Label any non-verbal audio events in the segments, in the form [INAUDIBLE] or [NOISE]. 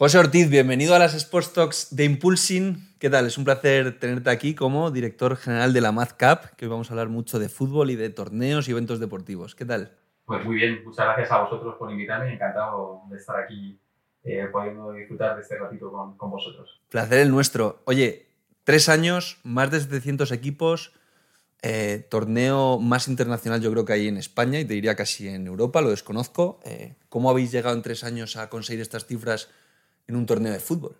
José Ortiz, bienvenido a las Sports Talks de Impulsing. ¿Qué tal? Es un placer tenerte aquí como director general de la MazCap, que hoy vamos a hablar mucho de fútbol y de torneos y eventos deportivos. ¿Qué tal? Pues muy bien, muchas gracias a vosotros por invitarme. Encantado de estar aquí eh, pudiendo disfrutar de este ratito con, con vosotros. Placer el nuestro. Oye, tres años, más de 700 equipos, eh, torneo más internacional yo creo que hay en España y te diría casi en Europa, lo desconozco. Eh, ¿Cómo habéis llegado en tres años a conseguir estas cifras en un torneo de fútbol?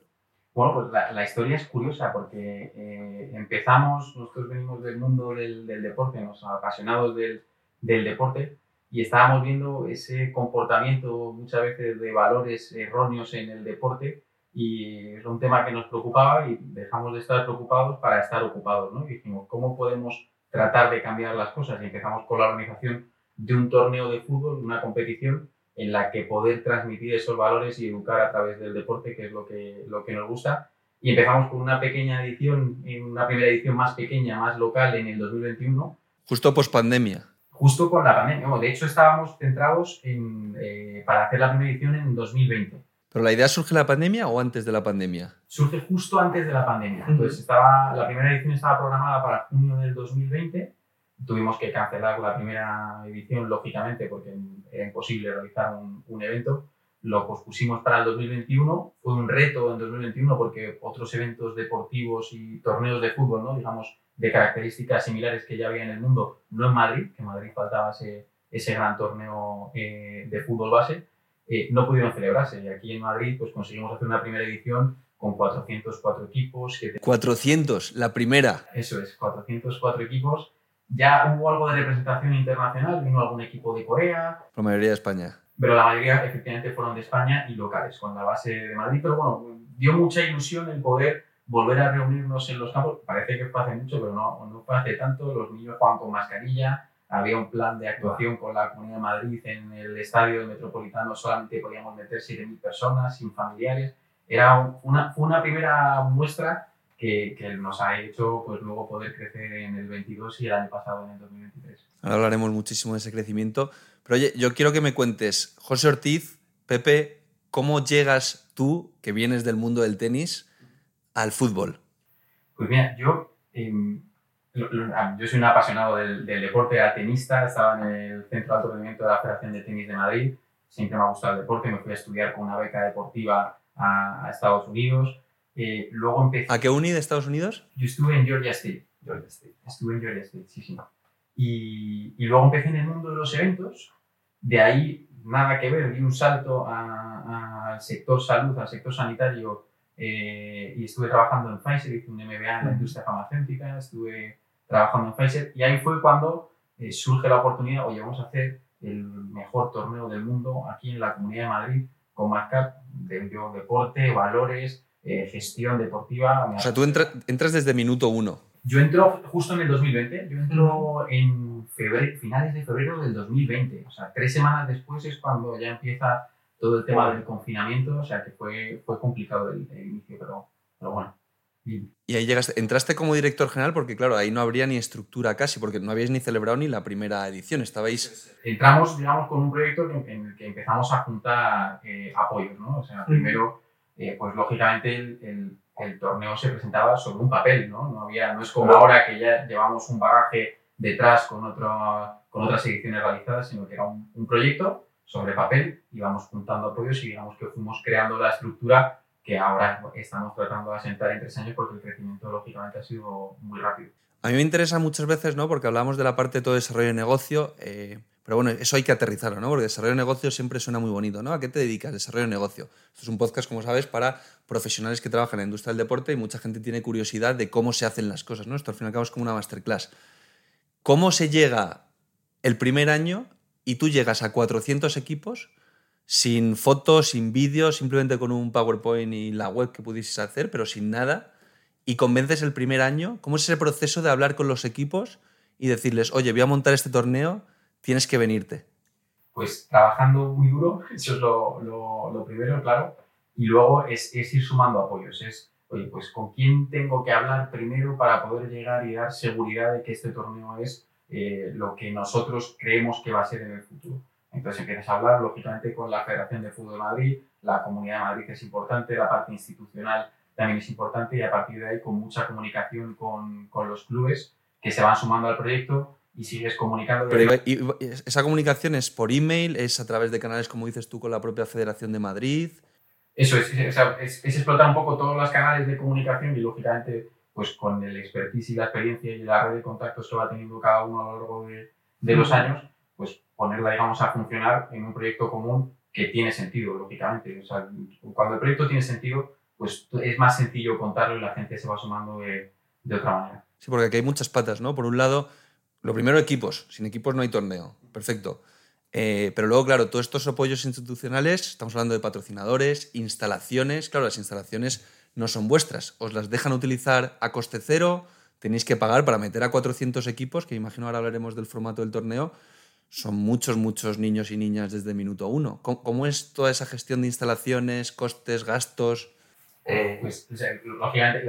Bueno, pues la, la historia es curiosa porque eh, empezamos, nosotros venimos del mundo del, del deporte, nos apasionados del, del, deporte y estábamos viendo ese comportamiento muchas veces de valores erróneos en el deporte y es un tema que nos preocupaba y dejamos de estar preocupados para estar ocupados, ¿no? Y dijimos, ¿cómo podemos tratar de cambiar las cosas? Y empezamos con la organización de un torneo de fútbol, una competición en la que poder transmitir esos valores y educar a través del deporte, que es lo que, lo que nos gusta. Y empezamos con una pequeña edición, una primera edición más pequeña, más local en el 2021. Justo post pandemia. Justo con la pandemia. de hecho, estábamos centrados en, eh, para hacer la primera edición en 2020. ¿Pero la idea surge en la pandemia o antes de la pandemia? Surge justo antes de la pandemia. Entonces, estaba, la primera edición estaba programada para junio del 2020 tuvimos que cancelar la primera edición, lógicamente, porque era imposible realizar un, un, evento. Lo pospusimos para el 2021. Fue un reto en 2021 porque otros eventos deportivos y torneos de fútbol, ¿no? digamos, de características similares que ya había en el mundo, no en Madrid, que en Madrid faltaba ese, ese gran torneo eh, de fútbol base, eh, no pudieron celebrarse. Y aquí en Madrid pues, conseguimos hacer una primera edición con 404 equipos. Que 400, la primera. Eso es, 404 equipos ya hubo algo de representación internacional, vino algún equipo de Corea. La mayoría de España. Pero la mayoría efectivamente fueron de España y locales, con la base de Madrid. Pero bueno, dio mucha ilusión el poder volver a reunirnos en los campos. Parece que fue hace mucho, pero no, no fue hace tanto. Los niños jugaban con mascarilla. Había un plan de actuación con la Comunidad de Madrid en el estadio metropolitano. Solamente podíamos meter 7.000 personas sin familiares. Era una, fue una primera muestra que, que, nos ha hecho pues luego poder crecer en el 22 y el año pasado en el 2023. Ahora hablaremos muchísimo de ese crecimiento. Pero oye, yo quiero que me cuentes, José Ortiz, Pepe, ¿cómo llegas tú, que vienes del mundo del tenis, al fútbol? Pues mira, yo, eh, yo soy un apasionado del, del, deporte, era tenista, estaba en el Centro de Alto Rendimiento de la Federación de Tenis de Madrid, siempre me ha gustado el deporte, me fui a estudiar con una beca deportiva a, a Estados Unidos, eh, luego empecé... ¿A qué uni de Estados Unidos? Yo estuve en Georgia State. Georgia State. Estuve en Georgia State, sí, sí. Y, y, luego empecé en el mundo de los eventos. De ahí, nada que ver, di un salto al sector salud, al sector sanitario, eh, y estuve trabajando en Pfizer, hice un MBA en la industria farmacéutica, estuve trabajando en Pfizer, y ahí fue cuando eh, surge la oportunidad, oye, vamos a hacer el mejor torneo del mundo aquí en la Comunidad de Madrid, con marca de, de deporte, valores, eh, gestión deportiva. O sea, tú entra, entras desde minuto uno. Yo entro justo en el 2020, yo entro en febrero, finales de febrero del 2020, o sea, tres semanas después es cuando ya empieza todo el tema del confinamiento, o sea, que fue, fue complicado el, el inicio, pero, pero bueno. Y, ahí llegaste, entraste como director general porque claro, ahí no habría ni estructura casi, porque no habíais ni celebrado ni la primera edición, estabais... Entramos, digamos, con un proyecto en el que empezamos a juntar eh, apoyos, ¿no? O sea, primero eh, pues lógicamente el, el, el, torneo se presentaba sobre un papel, ¿no? No, había, no es como ahora que ya llevamos un bagaje detrás con, otro, con otras ediciones realizadas, sino que era un, un proyecto sobre papel, íbamos juntando apoyos y digamos que fuimos creando la estructura que ahora estamos tratando de asentar en tres años porque el crecimiento lógicamente ha sido muy rápido. A mí me interesa muchas veces, ¿no? Porque hablamos de la parte de todo desarrollo de negocio, eh, pero bueno, eso hay que aterrizarlo, ¿no? Porque desarrollo de negocio siempre suena muy bonito, ¿no? ¿A qué te dedicas? Desarrollo de negocio. Esto es un podcast, como sabes, para profesionales que trabajan en la industria del deporte y mucha gente tiene curiosidad de cómo se hacen las cosas, ¿no? Esto al fin y al cabo como una masterclass. ¿Cómo se llega el primer año y tú llegas a 400 equipos sin fotos, sin vídeos, simplemente con un PowerPoint y la web que pudieses hacer, pero sin nada, y convences el primer año? ¿Cómo es ese proceso de hablar con los equipos y decirles, oye, voy a montar este torneo, tienes que venirte? Pues trabajando muy duro, eso es lo, primero, claro, y luego es, ir sumando apoyos, es, oye, pues con quién tengo que hablar primero para poder llegar y dar seguridad de que este torneo es eh, lo que nosotros creemos que va a ser en el futuro. Entonces empiezas a hablar, lógicamente, con la Federación de Fútbol de Madrid, la Comunidad de Madrid es importante, la parte institucional también es importante y a partir de ahí con mucha comunicación con los clubes que se van sumando al proyecto y sigues comunicando. Pero, y, ¿Esa comunicación es por email? ¿Es a través de canales, como dices tú, con la propia Federación de Madrid? Eso es, es, explotar un poco todos los canales de comunicación y lógicamente pues con el expertise y la experiencia y la red de contactos que va teniendo cada uno a lo largo de, de los años, pues ponerla, digamos, a funcionar en un proyecto común que tiene sentido, lógicamente. O sea, cuando el proyecto tiene sentido, pues es más sencillo contarlo y la gente se va sumando de, de otra manera. Sí, porque aquí hay muchas patas, ¿no? Por un lado, lo primero, equipos. Sin equipos no hay torneo. Perfecto. Eh, pero luego, claro, todos estos apoyos institucionales, estamos hablando de patrocinadores, instalaciones. Claro, las instalaciones no son vuestras. Os las dejan utilizar a coste cero. Tenéis que pagar para meter a 400 equipos, que imagino ahora hablaremos del formato del torneo. Son muchos, muchos niños y niñas desde minuto uno. ¿Cómo, es toda esa gestión de instalaciones, costes, gastos? Eh, pues, lógicamente,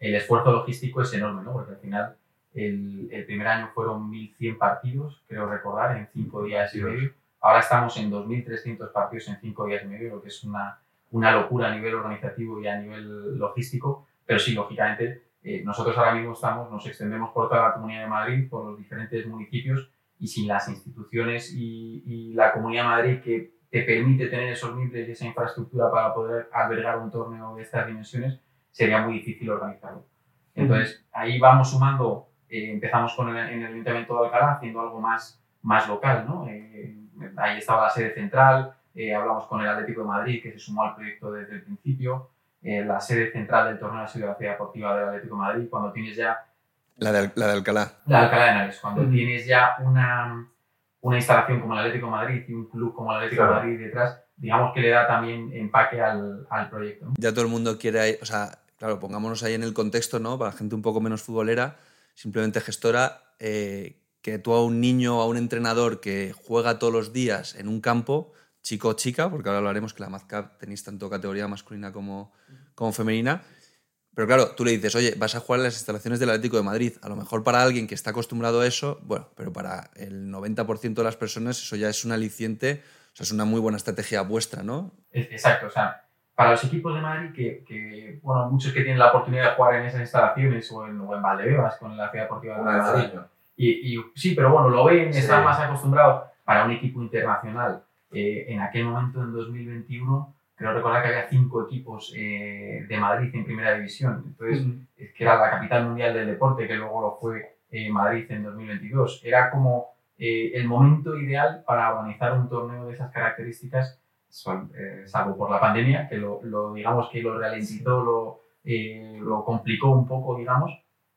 el, esfuerzo logístico es enorme, ¿no? Porque al final el, el, primer año fueron 1.100 partidos, creo recordar, en cinco días y medio. Ahora estamos en 2.300 partidos en cinco días y medio, lo que es una, una locura a nivel organizativo y a nivel logístico. Pero sí, lógicamente, eh, nosotros ahora mismo estamos, nos extendemos por toda la Comunidad de Madrid, por los diferentes municipios, y sin las instituciones y, y la Comunidad de Madrid que te permite tener esos miembros y esa infraestructura para poder albergar un torneo de estas dimensiones, sería muy difícil organizarlo. Entonces, ahí vamos sumando eh, empezamos con el, en el Ayuntamiento de Alcalá haciendo algo más, más local, ¿no? Eh, ahí estaba la sede central, eh, hablamos con el Atlético de Madrid que se sumó al proyecto desde el principio, la sede central del torneo ha sido la ciudad deportiva del Atlético de Madrid, cuando tienes ya... La de, la de Alcalá. La de Alcalá de Henares, cuando tienes ya una, una instalación como el Atlético de Madrid y un club como el Atlético de Madrid detrás, digamos que le da también empaque al, al proyecto. Ya todo el mundo quiere, o sea, claro, pongámonos ahí en el contexto, ¿no? Para gente un poco menos futbolera, simplemente gestora, eh, que tú a un niño, a un entrenador que juega todos los días en un campo, chico o chica, porque ahora hablaremos que la Mazcap tenéis tanto categoría masculina como, como femenina, pero claro, tú le dices, oye, vas a jugar en las instalaciones del Atlético de Madrid. A lo mejor para alguien que está acostumbrado a eso, bueno, pero para el 90% de las personas eso ya es un aliciente, o sea, es una muy buena estrategia vuestra, ¿no? Exacto, o sea, para los equipos de Madrid, que, que, bueno, muchos que tienen la oportunidad de jugar en esas instalaciones o en, o en Valdebebas con la Ciudad Deportiva de Madrid. Y, y, sí, pero bueno, lo ven, están más acostumbrados para un equipo internacional. Eh, en aquel momento, en 2021, creo recordar que había cinco equipos eh, de Madrid en primera división. Entonces, es que era la capital mundial del deporte, que luego lo fue eh, Madrid en 2022. Era como el momento ideal para organizar un torneo de esas características eh, salvo por la pandemia, que lo, lo, digamos que lo ralentizó, lo, eh, lo complicó un poco, digamos,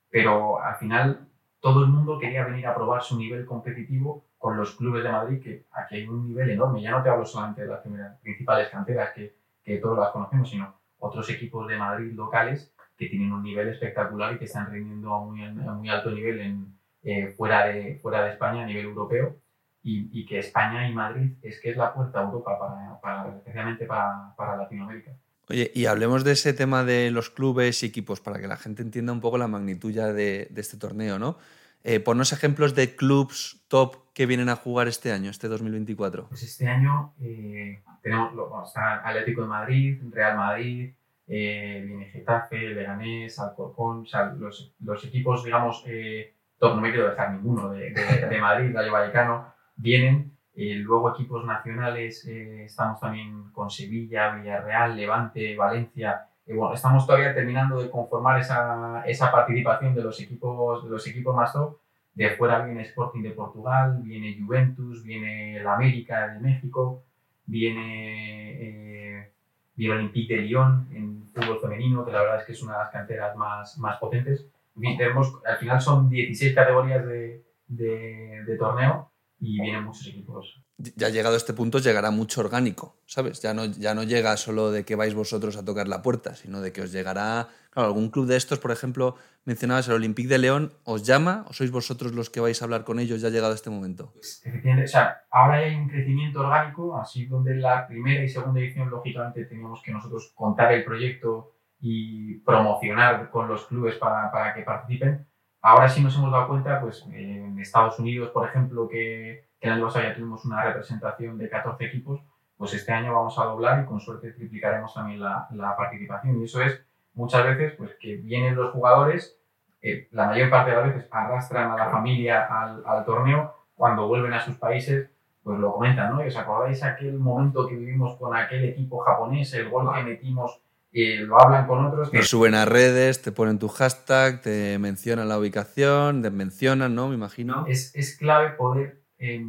pero al final todo el mundo quería venir a probar su nivel competitivo con los clubes de Madrid, que aquí hay un nivel enorme. Ya no te hablo solamente de las principales canteras que, que todos las conocemos, sino otros equipos de Madrid locales que tienen un nivel espectacular y que están rindiendo a muy, a muy alto nivel en, eh, fuera, de, fuera de España a nivel europeo y, que España y Madrid es que es la puerta a Europa, para, para especialmente para, para, Latinoamérica. Oye, y hablemos de ese tema de los clubes y equipos para que la gente entienda un poco la magnitud ya de, de este torneo, ¿no? Eh, ponnos ejemplos de clubs top que vienen a jugar este año, este 2024. Pues este año eh, tenemos bueno, está Atlético de Madrid, Real Madrid, eh, viene Getafe, Leganés, Alcorcón, o sea, los, los equipos, digamos, eh, top, no me quiero dejar ninguno, de, de, de Madrid, Rayo Vallecano, vienen. Eh, luego equipos nacionales, eh, estamos también con Sevilla, Villarreal, Levante, Valencia. Eh, bueno, estamos todavía terminando de conformar esa, esa, participación de los equipos, de los equipos más top. De fuera viene Sporting de Portugal, viene Juventus, viene el América de México, viene, viene Olympique de Lyon en fútbol femenino, que la verdad es que es una de las canteras más, más potentes. Tenemos, al final son 16 categorías de, de, de torneo y vienen muchos equipos. Ya llegado a este punto llegará mucho orgánico, ¿sabes? Ya no, ya no llega solo de que vais vosotros a tocar la puerta, sino de que os llegará... Claro, algún club de estos, por ejemplo, mencionabas el Olympique de León, ¿os llama o sois vosotros los que vais a hablar con ellos ya llegado a este momento? Pues, efectivamente, o sea, ahora hay un crecimiento orgánico, así donde en la primera y segunda edición, lógicamente, teníamos que nosotros contar el proyecto y promocionar con los clubes para, para que participen, Ahora sí nos hemos dado cuenta, pues en Estados Unidos, por ejemplo, que, que el año pasado ya tuvimos una representación de 14 equipos, pues este año vamos a doblar y con suerte triplicaremos también la, la participación. Y eso es muchas veces pues, que vienen los jugadores, eh, la mayor parte de las veces arrastran a la familia al, al, torneo, cuando vuelven a sus países, pues lo comentan, ¿no? ¿Y os acordáis aquel momento que vivimos con aquel equipo japonés, el gol que metimos? Eh, lo hablan con otros. Que... suben a redes, te ponen tu hashtag, te mencionan la ubicación, te mencionan, ¿no? Me imagino. Es, es clave poder, eh,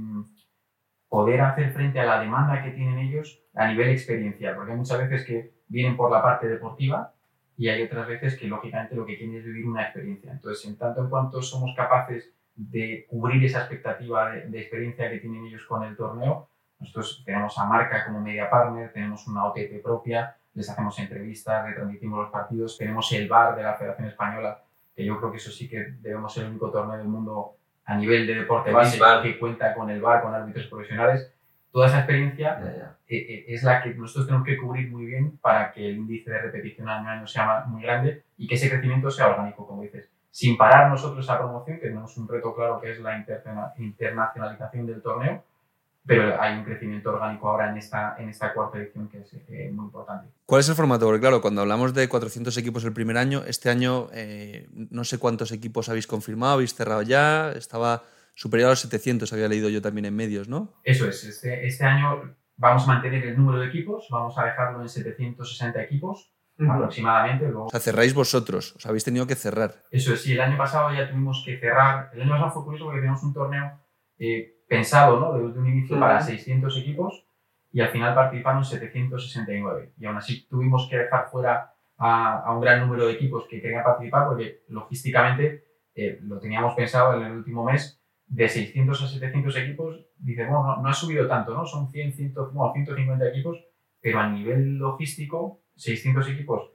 poder hacer frente a la demanda que tienen ellos a nivel experiencial, porque hay muchas veces que vienen por la parte deportiva y hay otras veces que lógicamente lo que quieren es vivir una experiencia. Entonces, en tanto en cuanto somos capaces de cubrir esa expectativa de, de experiencia que tienen ellos con el torneo, nosotros tenemos a Marca como media partner, tenemos una OTP propia, les hacemos entrevistas, retransmitimos los partidos, tenemos el VAR de la Federación Española, que yo creo que eso sí que debemos ser el único torneo del mundo a nivel de deporte base que cuenta con el VAR, con árbitros profesionales. Toda esa experiencia Ya, ya. eh, eh, es la que nosotros tenemos que cubrir muy bien para que el índice de repetición año a año sea muy grande y que ese crecimiento sea orgánico, como dices. Sin parar nosotros esa promoción, que tenemos un reto claro que es la interna- internacionalización del torneo, pero hay un crecimiento orgánico ahora en esta, en esta cuarta edición que es eh, muy importante. ¿Cuál es el formato? Porque claro, cuando hablamos de 400 equipos el primer año, este año eh, no sé cuántos equipos habéis confirmado, habéis cerrado ya, estaba superior a los 700, había leído yo también en medios, ¿no? Eso es, este, este año vamos a mantener el número de equipos, vamos a dejarlo en 760 equipos aproximadamente. Luego, O sea, cerráis vosotros, os habéis tenido que cerrar. Eso es, sí, el año pasado ya tuvimos que cerrar. El año pasado fue curioso porque teníamos un torneo eh, pensado ¿no? desde un inicio para Ujú. 600 equipos y al final participaron 769. Y aún así tuvimos que dejar fuera a, a un gran número de equipos que querían participar porque logísticamente eh, lo teníamos pensado en el último mes. De 600 a 700 equipos, dices, bueno, no, no ha subido tanto, ¿no? Son 100, 100, bueno, 150 equipos, pero a nivel logístico, 600 equipos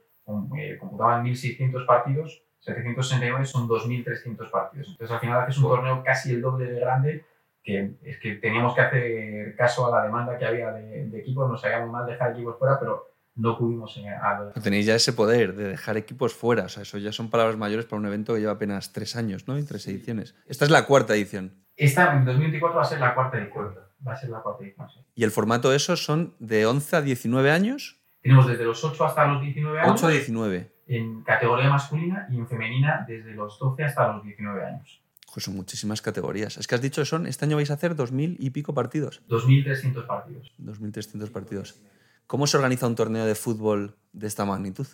eh, computaban 1.600 partidos, 769 son 2.300 partidos. Entonces al final haces un torneo casi el doble de grande, que es que teníamos que hacer caso a la demanda que había de, de equipos, nos sabía muy mal dejar equipos fuera, pero no pudimos eh, a- Tenéis ya ese poder de dejar equipos fuera, o sea, eso ya son palabras mayores para un evento que lleva apenas tres años, ¿no? Y tres ediciones. Esta es la cuarta edición. Esta en 2024 va a ser la cuarta edición. Va a ser la cuarta edición, sí. Y el formato de esos son de 11 a 19 años, Tenemos desde los 8 hasta los 19 años 8 a 19. en categoría masculina y en femenina desde los 12 hasta los 19 años. Pues son muchísimas categorías. Es que has dicho que son, este año vais a hacer 2.000 y pico partidos. 2.300 partidos. 2.300 partidos. ¿Cómo se organiza un torneo de fútbol de esta magnitud?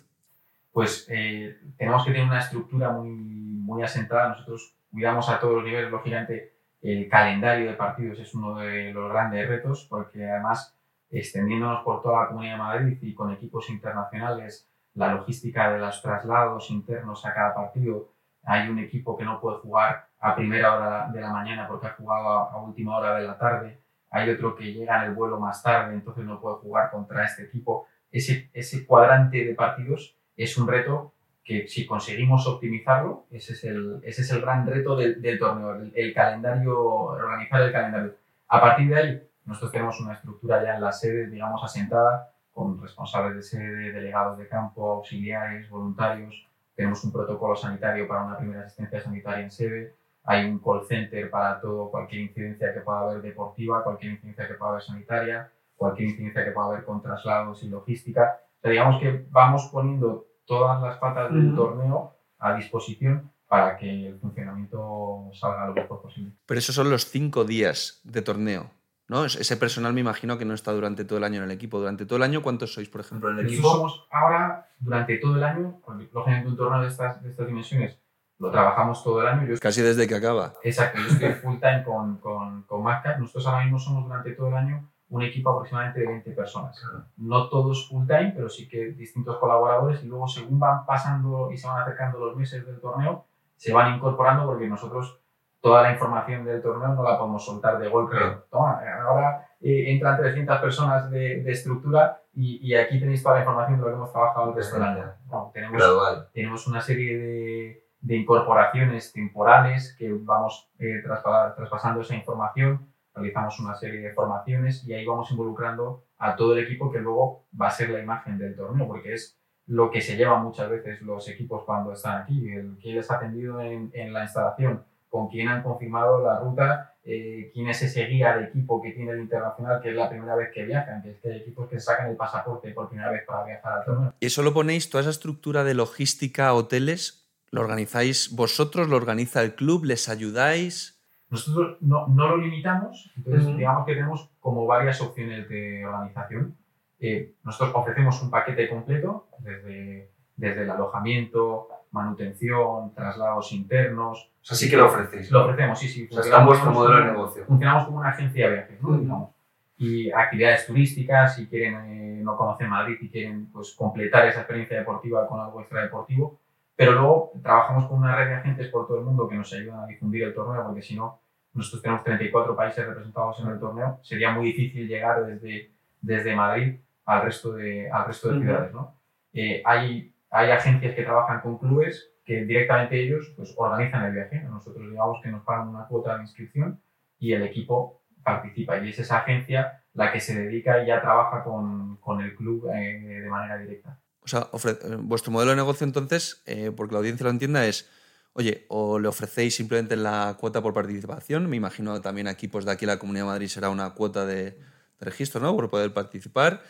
Pues eh, tenemos que tener una estructura muy, muy asentada. Nosotros cuidamos a todos los niveles, lógicamente, el calendario de partidos es uno de los grandes retos, porque además, extendiéndonos por toda la Comunidad de Madrid y con equipos internacionales, la logística de los traslados internos a cada partido, hay un equipo que no puede jugar a primera hora de la mañana porque ha jugado a, última hora de la tarde, hay otro que llega en el vuelo más tarde, entonces no puede jugar contra este equipo. Ese, ese cuadrante de partidos es un reto que si conseguimos optimizarlo, ese es el, ese es el gran reto del, del torneo, el, el calendario, organizar el calendario. A partir de ahí, nosotros tenemos una estructura ya en la sede, digamos, asentada, con responsables de sede, delegados de campo, auxiliares, voluntarios. Tenemos un protocolo sanitario para una primera asistencia sanitaria en sede. Hay un call center para todo, cualquier incidencia que pueda haber deportiva, cualquier incidencia que pueda haber sanitaria, cualquier incidencia que pueda haber con traslados y logística. O sea, digamos que vamos poniendo todas las patas del Ujú. torneo a disposición para que el funcionamiento salga lo mejor posible. Pero esos son los cinco días de torneo, ¿no? Es- Ese personal me imagino que no está durante todo el año en el equipo. ¿Durante todo el año cuántos sois, por ejemplo? en el equipo, somos ahora, durante todo el año, lógicamente un torneo de estas, de estas dimensiones lo trabajamos todo el año. Yo Casi desde que acaba. Exacto, yo estoy full time con, con, con Magcat. Nosotros ahora mismo somos durante todo el año un equipo aproximadamente de 20 personas. No todos full time, pero sí que distintos colaboradores y luego según van pasando y se van acercando los meses del torneo, se van incorporando porque nosotros toda la información del torneo no la podemos soltar de golpe. Claro. Toma, ahora eh, entran 300 personas de, de estructura y, y aquí tenéis toda la información de lo que hemos trabajado el resto del año. No, tenemos gradual. tenemos una serie de, de incorporaciones temporales que vamos eh, traspa- traspasando esa información, realizamos una serie de formaciones y ahí vamos involucrando a todo el equipo que luego va a ser la imagen del torneo, porque es lo que se llevan muchas veces los equipos cuando están aquí, el quién les ha atendido en, en la instalación, con quién han confirmado la ruta eh, quién es ese guía de equipo que tiene el internacional que es la primera vez que viajan, que es que hay equipos que sacan el pasaporte por primera vez para viajar al torneo. ¿Y eso lo ponéis, toda esa estructura de logística, hoteles, lo organizáis vosotros, lo organiza el club, les ayudáis? Nosotros no, no lo limitamos, entonces digamos que tenemos como varias opciones de organización. Eh, nosotros ofrecemos un paquete completo, desde, desde el alojamiento, manutención, traslados internos. O sea, sí que lo ofrecéis. Lo ofrecemos, sí, sí. O sea, está en vuestro modelo de negocio. Funcionamos como una agencia de viajes, ¿no? Y actividades turísticas, si quieren, eh, no conocen Madrid y quieren pues, completar esa experiencia deportiva con algo extradeportivo. Pero luego trabajamos con una red de agentes por todo el mundo que nos ayudan a difundir el torneo, porque si no, nosotros tenemos 34 países representados en el torneo, sería muy difícil llegar desde, desde Madrid al resto de, al resto de ciudades. ¿no? Eh, hay, hay agencias que trabajan con clubes que directamente ellos pues, organizan el viaje. Nosotros digamos que nos pagan una cuota de inscripción y el equipo participa. Y es esa agencia la que se dedica y ya trabaja con, con el club eh, de manera directa. O sea, eh, vuestro modelo de negocio entonces, porque la audiencia lo entienda, es oye, o le ofrecéis simplemente la cuota por participación, me imagino también aquí, pues de aquí la Comunidad de Madrid será una cuota de, registro, ¿no? Por poder participar.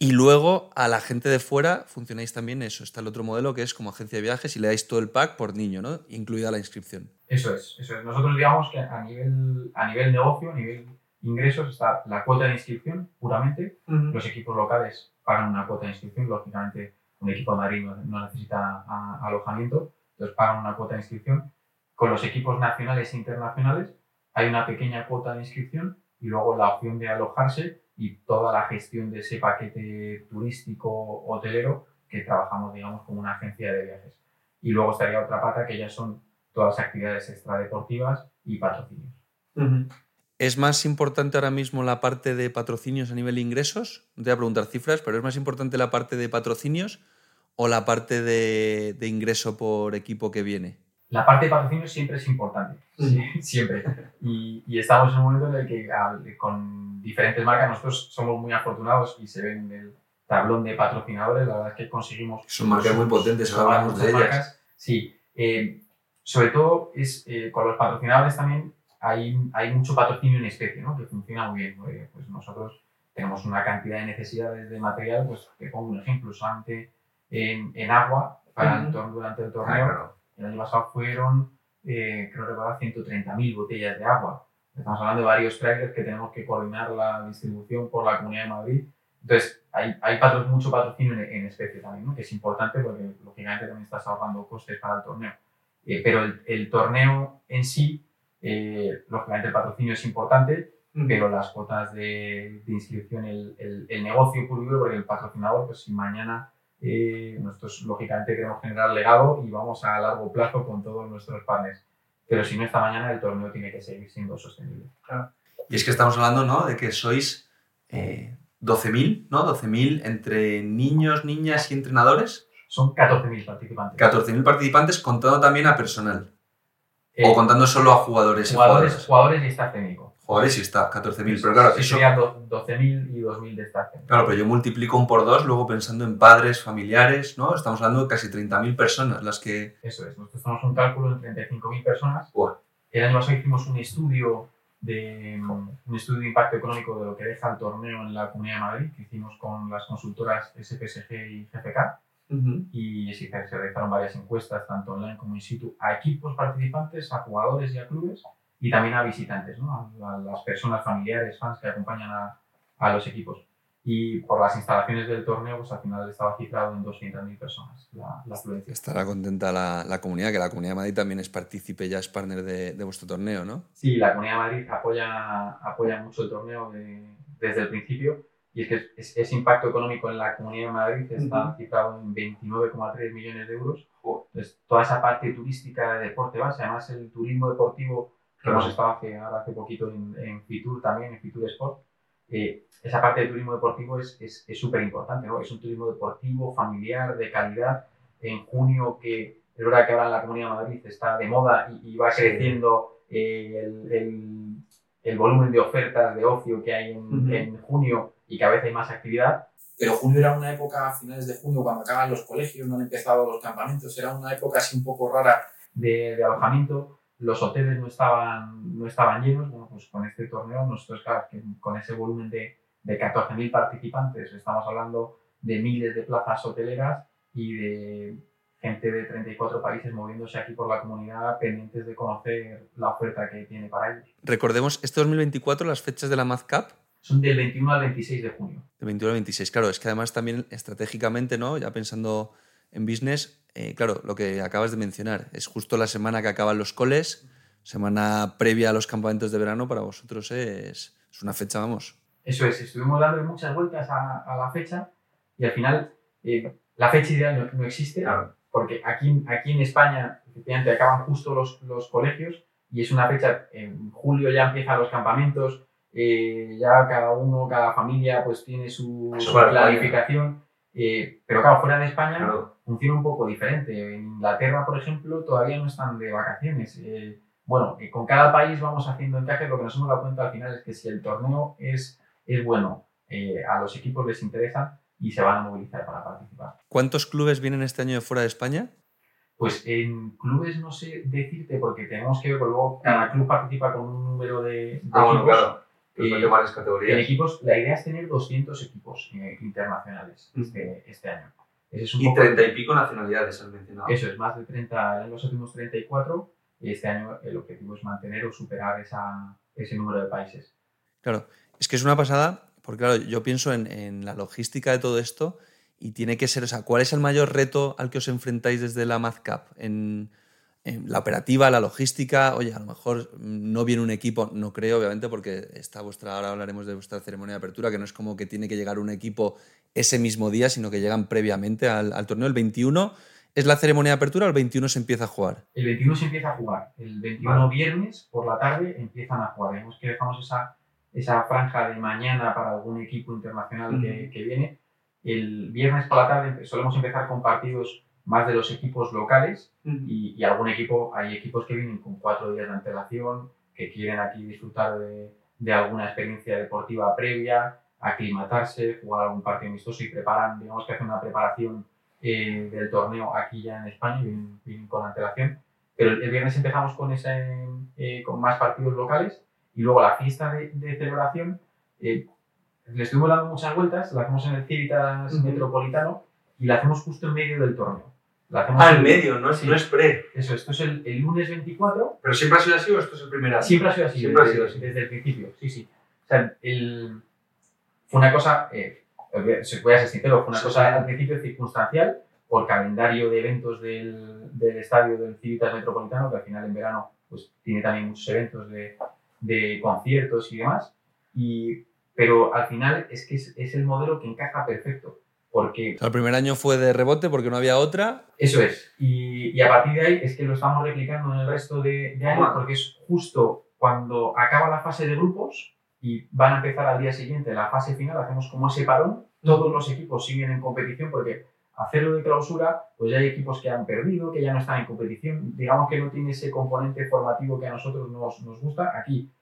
Y luego a la gente de fuera funcionáis también eso. Está el otro modelo que es como agencia de viajes y le dais todo el pack por niño, ¿no? Incluida la inscripción. Eso es, eso es. Nosotros digamos que a nivel, a nivel negocio, a nivel ingresos, está la cuota de inscripción puramente. Los equipos locales pagan una cuota de inscripción. Lógicamente, un equipo de Madrid no, necesita alojamiento entonces pagan una cuota de inscripción. Con los equipos nacionales e internacionales hay una pequeña cuota de inscripción y luego la opción de alojarse y toda la gestión de ese paquete turístico hotelero que trabajamos, digamos, como una agencia de viajes. Y luego estaría otra pata que ya son todas las actividades extradeportivas y patrocinios. ¿Es más importante ahora mismo la parte de patrocinios a nivel de ingresos? No te voy a preguntar cifras, pero ¿es más importante la parte de patrocinios o la parte de, ingreso por equipo que viene? La parte de patrocinio siempre es importante, [LAUGHS] siempre. Y, estamos en un momento en el que con diferentes marcas nosotros somos muy afortunados y se ven en el tablón de patrocinadores, la verdad es que conseguimos... Son marcas muy potentes, ahora hablamos de ellas. Sí, eh, sobre todo es, eh, con los patrocinadores también hay, hay mucho patrocinio en especie, ¿no? que funciona muy bien. Pues nosotros tenemos una cantidad de necesidades de material, pues te pongo un ejemplo, solamente en, en agua para el durante el torneo. El año pasado fueron, eh, creo recordar, 130.000 botellas de agua. Estamos hablando de varios trailers que tenemos que coordinar la distribución por la Comunidad de Madrid. Entonces, hay, hay mucho patrocinio en, especie también, ¿no? que es importante porque lógicamente también estás ahorrando costes para el torneo. Eh, pero el, el, torneo en sí, eh, lógicamente el patrocinio es importante, pero las cuotas de, de inscripción, el, el, el, negocio puro porque el patrocinador, pues si mañana eh, nosotros, lógicamente, queremos generar legado y vamos a largo plazo con todos nuestros partners. Pero si no, esta mañana el torneo tiene que seguir siendo sostenible. Y es que estamos hablando ¿no? de que sois eh, 12.000, ¿no? 12.000 entre niños, niñas y entrenadores. Son 14.000 participantes. 14.000 participantes contando también a personal. o eh, contando solo a jugadores. Jugadores, y jugadores y staff técnico. Joder, sí está, 14.000. Pero claro, eso. Sería 12.000 y 2.000 de esta Claro, pero yo multiplico un por dos, luego pensando en padres, familiares, ¿no? Estamos hablando de casi 30.000 personas las que. Eso es, nosotros estamos un cálculo de 35.000 personas. El año pasado hicimos un estudio de un estudio de impacto económico de lo que deja el torneo en la Comunidad de Madrid, que hicimos con las consultoras SPSG y GFK. Y se realizaron varias encuestas, tanto online como in situ, a equipos participantes, a jugadores y a clubes y también a visitantes, ¿no? a, las personas familiares, fans que acompañan a, a, los equipos. Y por las instalaciones del torneo, pues al final estaba cifrado en 200.000 personas la, la afluencia. Estará contenta la, la, comunidad, que la Comunidad de Madrid también es partícipe, ya es partner de, de, vuestro torneo, ¿no? Sí, la Comunidad de Madrid apoya, apoya mucho el torneo desde el principio. Y es que ese impacto económico en la Comunidad de Madrid está cifrado en 29,3 millones de euros. Entonces, toda esa parte turística de deporte base, además el turismo deportivo que hemos estado hace, ahora hace poquito en, en Fitur también, en Fitur Sport, eh, esa parte de turismo deportivo es súper es, importante, ¿no? Es un turismo deportivo, familiar, de calidad. En junio, que es verdad que ahora en la Comunidad de Madrid está de moda y, va creciendo eh, el, el, el, volumen de ofertas de ocio que hay en, en, junio y cada vez hay más actividad. Pero junio era una época, a finales de junio, cuando acaban los colegios, no han empezado los campamentos, era una época así un poco rara de, de alojamiento los hoteles no estaban, no estaban llenos, bueno, pues con este torneo nosotros, claro, que con ese volumen de, de 14.000 participantes, estamos hablando de miles de plazas hoteleras y de gente de 34 países moviéndose aquí por la comunidad pendientes de conocer la oferta que tiene para ellos. Recordemos, este 2024 las fechas de la MazCap son del 21 al 26 de junio. Del 21 al 26, claro, es que además también estratégicamente, ¿no? Ya pensando en business, eh, claro, lo que acabas de mencionar, es justo la semana que acaban los coles, semana previa a los campamentos de verano, para vosotros es, es una fecha, vamos. Eso es, estuvimos dando muchas vueltas a, a la fecha y al final eh, la fecha ideal no, no existe, claro. porque aquí, aquí en España, efectivamente, acaban justo los, los colegios y es una fecha, en julio ya empiezan los campamentos, eh, ya cada uno, cada familia pues tiene su, planificación, eh, pero claro, fuera de España funciona un poco diferente. En Inglaterra, por ejemplo, todavía no están de vacaciones. Eh, bueno, con cada país vamos haciendo encajes, lo que nos hemos dado cuenta al final es que si el torneo es, es bueno, a los equipos les interesa, y se van a movilizar para participar. ¿Cuántos clubes vienen este año de fuera de España? Pues en clubes no sé decirte porque tenemos que ver, luego cada club participa con un número de, ah, equipos. claro. Eh, varias categorías. En equipos, la idea es tener 200 equipos eh, internacionales este, este, año. es un y 30 y pico nacionalidades, has mencionado. Eso es, más de 30 en los últimos 34 y este año el objetivo es mantener o superar esa, ese número de países. Claro, es que es una pasada porque claro, yo pienso en, la logística de todo esto y tiene que ser, o sea, ¿cuál es el mayor reto al que os enfrentáis desde la MazCap? En, en, la operativa, la logística, oye, a lo mejor no viene un equipo, no creo, obviamente, porque está vuestra, ahora hablaremos de vuestra ceremonia de apertura, que no es como que tiene que llegar un equipo ese mismo día, sino que llegan previamente al, torneo. El 21 ¿Es la ceremonia de apertura o el 21 se empieza a jugar? El 21 se empieza a jugar. El 21 viernes por la tarde empiezan a jugar. Vemos que dejamos esa esa franja de mañana para algún equipo internacional que, que, viene. El viernes por la tarde solemos empezar con partidos más de los equipos locales y, y, algún equipo, hay equipos que vienen con cuatro días de antelación, que quieren aquí disfrutar de, de alguna experiencia deportiva previa, aclimatarse, jugar algún partido amistoso y preparan, digamos que hacen una preparación eh, del torneo aquí ya en España y vienen, con antelación. Pero el, viernes empezamos con, ese, eh, con más partidos locales y luego la fiesta de, celebración, eh, le estuvimos dando muchas vueltas, la hacemos en el Civitas Metropolitano y la hacemos justo en medio del torneo. Ah, en medio, no, no es pre. Eso, esto es el, el, lunes 24. ¿Pero siempre ha sido así o esto es el primer año? Siempre ha sido así, siempre desde, ha sido así. desde el principio, sí, sí. O sea, el, fue una cosa, eh, se puede ser sincero, fue una cosa al principio circunstancial por calendario de eventos del, del estadio del Civitas Metropolitano, que al final en verano pues, tiene también muchos eventos de, de conciertos y demás. Y, pero al final es que es, es el modelo que encaja perfecto. Porque, el primer año fue de rebote porque no había otra. Eso es. Y, y, a partir de ahí es que lo estamos replicando en el resto de, de años porque es justo cuando acaba la fase de grupos y van a empezar al día siguiente la fase final, hacemos como ese parón, todos los equipos siguen en competición porque hacerlo de clausura, pues ya hay equipos que han perdido, que ya no están en competición, digamos que no tiene ese componente formativo que a nosotros nos, nos gusta. Aquí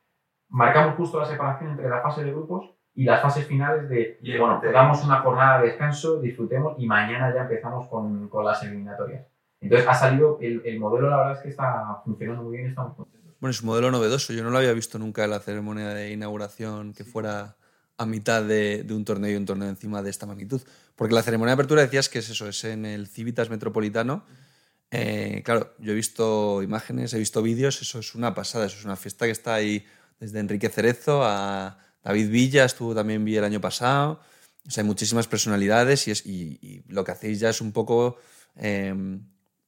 marcamos justo la separación entre la fase de grupos y las fases finales de, bueno, te damos una jornada de descanso, disfrutemos y mañana ya empezamos con, con las eliminatorias. Entonces ha salido, el, el, modelo la verdad es que está funcionando muy bien, estamos contentos. Bueno, es un modelo novedoso, yo no lo había visto nunca en la ceremonia de inauguración que fuera a mitad de, de, un torneo y un torneo encima de esta magnitud. Porque la ceremonia de apertura decías que es eso, es en el Civitas Metropolitano. Eh, claro, yo he visto imágenes, he visto vídeos, eso es una pasada, eso es una fiesta que está ahí desde Enrique Cerezo a David Villa, estuvo también vi el año pasado. O sea, hay muchísimas personalidades y, es, y, lo que hacéis ya es un poco... Eh,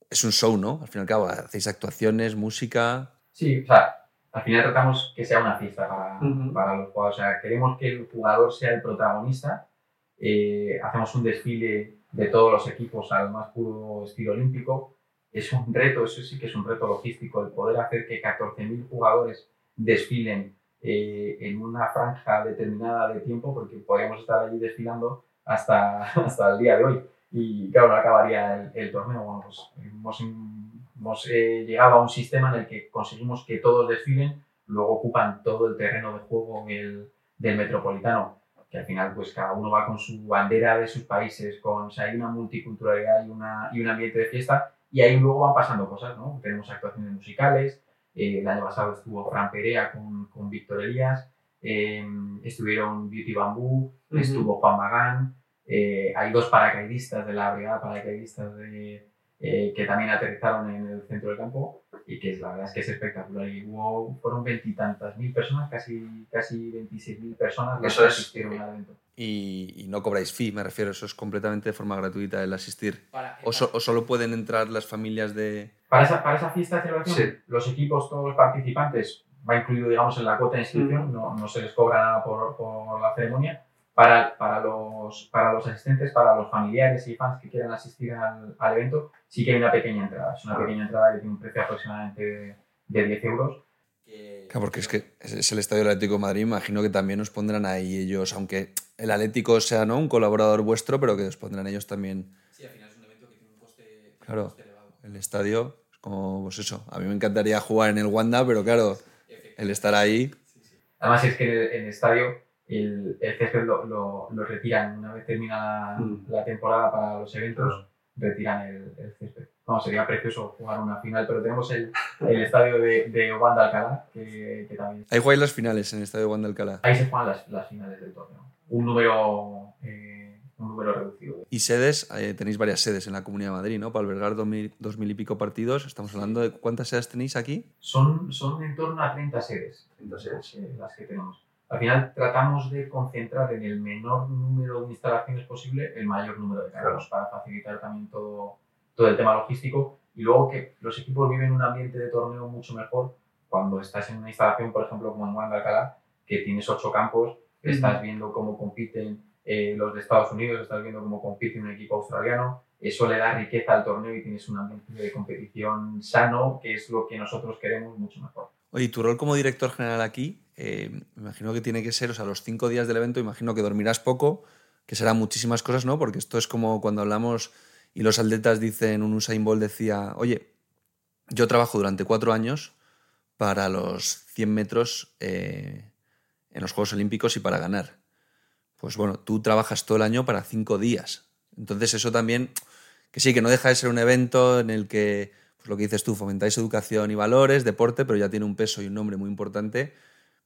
es un show, ¿no? Al fin y al cabo, hacéis actuaciones, música... Sí, o sea, al final tratamos que sea una fiesta para, para los jugadores. O sea, queremos que el jugador sea el protagonista. Eh, hacemos un desfile de todos los equipos al más puro estilo olímpico. Es un reto, eso sí que es un reto logístico, el poder hacer que 14.000 jugadores desfilen eh, en una franja determinada de tiempo, porque podríamos estar allí desfilando hasta, [LAUGHS] hasta el día de hoy. Y claro, no acabaría el, torneo. Bueno, pues hemos hemos eh, llegado a un sistema en el que conseguimos que todos desfilen, luego ocupan todo el terreno de juego del, del metropolitano, que al final pues cada uno va con su bandera de sus países, con, o sea, hay una multiculturalidad y, una, y un ambiente de fiesta, y ahí luego van pasando cosas, ¿no? Tenemos actuaciones musicales, el año pasado estuvo Fran Perea con, con Víctor Elías, estuvieron Beauty Bambú, estuvo Juan Magán, hay dos paracaidistas de la brigada paracaidistas de, que también aterrizaron en el centro del campo y que la verdad es que es espectacular. Y hubo, fueron veintitantas mil personas, casi, casi 26 mil personas las que asistieron al evento. Y, no cobráis fee, me refiero, eso es completamente de forma gratuita el asistir. o, solo pueden entrar las familias de...? Para esa, para esa fiesta de celebración, los equipos, todos los participantes, va incluido, digamos, en la cuota de inscripción, no, no, se les cobra nada por, por la ceremonia. Para, para, los, para los asistentes, para los familiares y fans que quieran asistir al, al evento, sí que hay una pequeña entrada. Es una pequeña entrada que tiene un precio aproximadamente de, 10 euros. Claro, porque es que es el Estadio Atlético de Madrid, imagino que también os pondrán ahí ellos, aunque el Atlético sea ¿no? un colaborador vuestro, pero que os pondrán ellos también. Sí, al final es un evento que tiene un coste, claro, El estadio es como, pues eso, a mí me encantaría jugar en el Wanda, pero claro, el estar ahí. Además es que en el, estadio el, el césped lo, lo, lo, retiran una vez termina la, mm. la temporada para los eventos retiran el, el césped. No, sería precioso jugar una final, pero tenemos el, el estadio de, de Wanda Alcalá, que, que, también... Ahí jugáis las finales en el estadio de Wanda Alcalá. Ahí se juegan las, las finales del torneo. Un número, eh, un número reducido. Y sedes, eh, tenéis varias sedes en la Comunidad de Madrid, ¿no? Para albergar dos mil, dos mil y pico partidos. Estamos hablando de cuántas sedes tenéis aquí. Son, son en torno a 30 sedes, 30 sedes. Eh, las que tenemos al final tratamos de concentrar en el menor número de instalaciones posible el mayor número de carros para facilitar también todo, todo el tema logístico y luego que los equipos viven un ambiente de torneo mucho mejor cuando estás en una instalación, por ejemplo, como en Wanda Alcalá, que tienes ocho campos, estás viendo cómo compiten eh, los de Estados Unidos, estás viendo cómo compite un equipo australiano, eso le da riqueza al torneo y tienes un ambiente de competición sano, que es lo que nosotros queremos mucho mejor. Oye, tu rol como director general aquí, eh, me imagino que tiene que ser, o sea, los cinco días del evento, imagino que dormirás poco, que serán muchísimas cosas, ¿no? Porque esto es como cuando hablamos y los atletas dicen, un Usain Bolt decía, oye, yo trabajo durante cuatro años para los 100 metros eh, en los Juegos Olímpicos y para ganar. Pues bueno, tú trabajas todo el año para cinco días. Entonces eso también, que sí, que no deja de ser un evento en el que pues lo que dices tú, fomentáis educación y valores, deporte, pero ya tiene un peso y un nombre muy importante.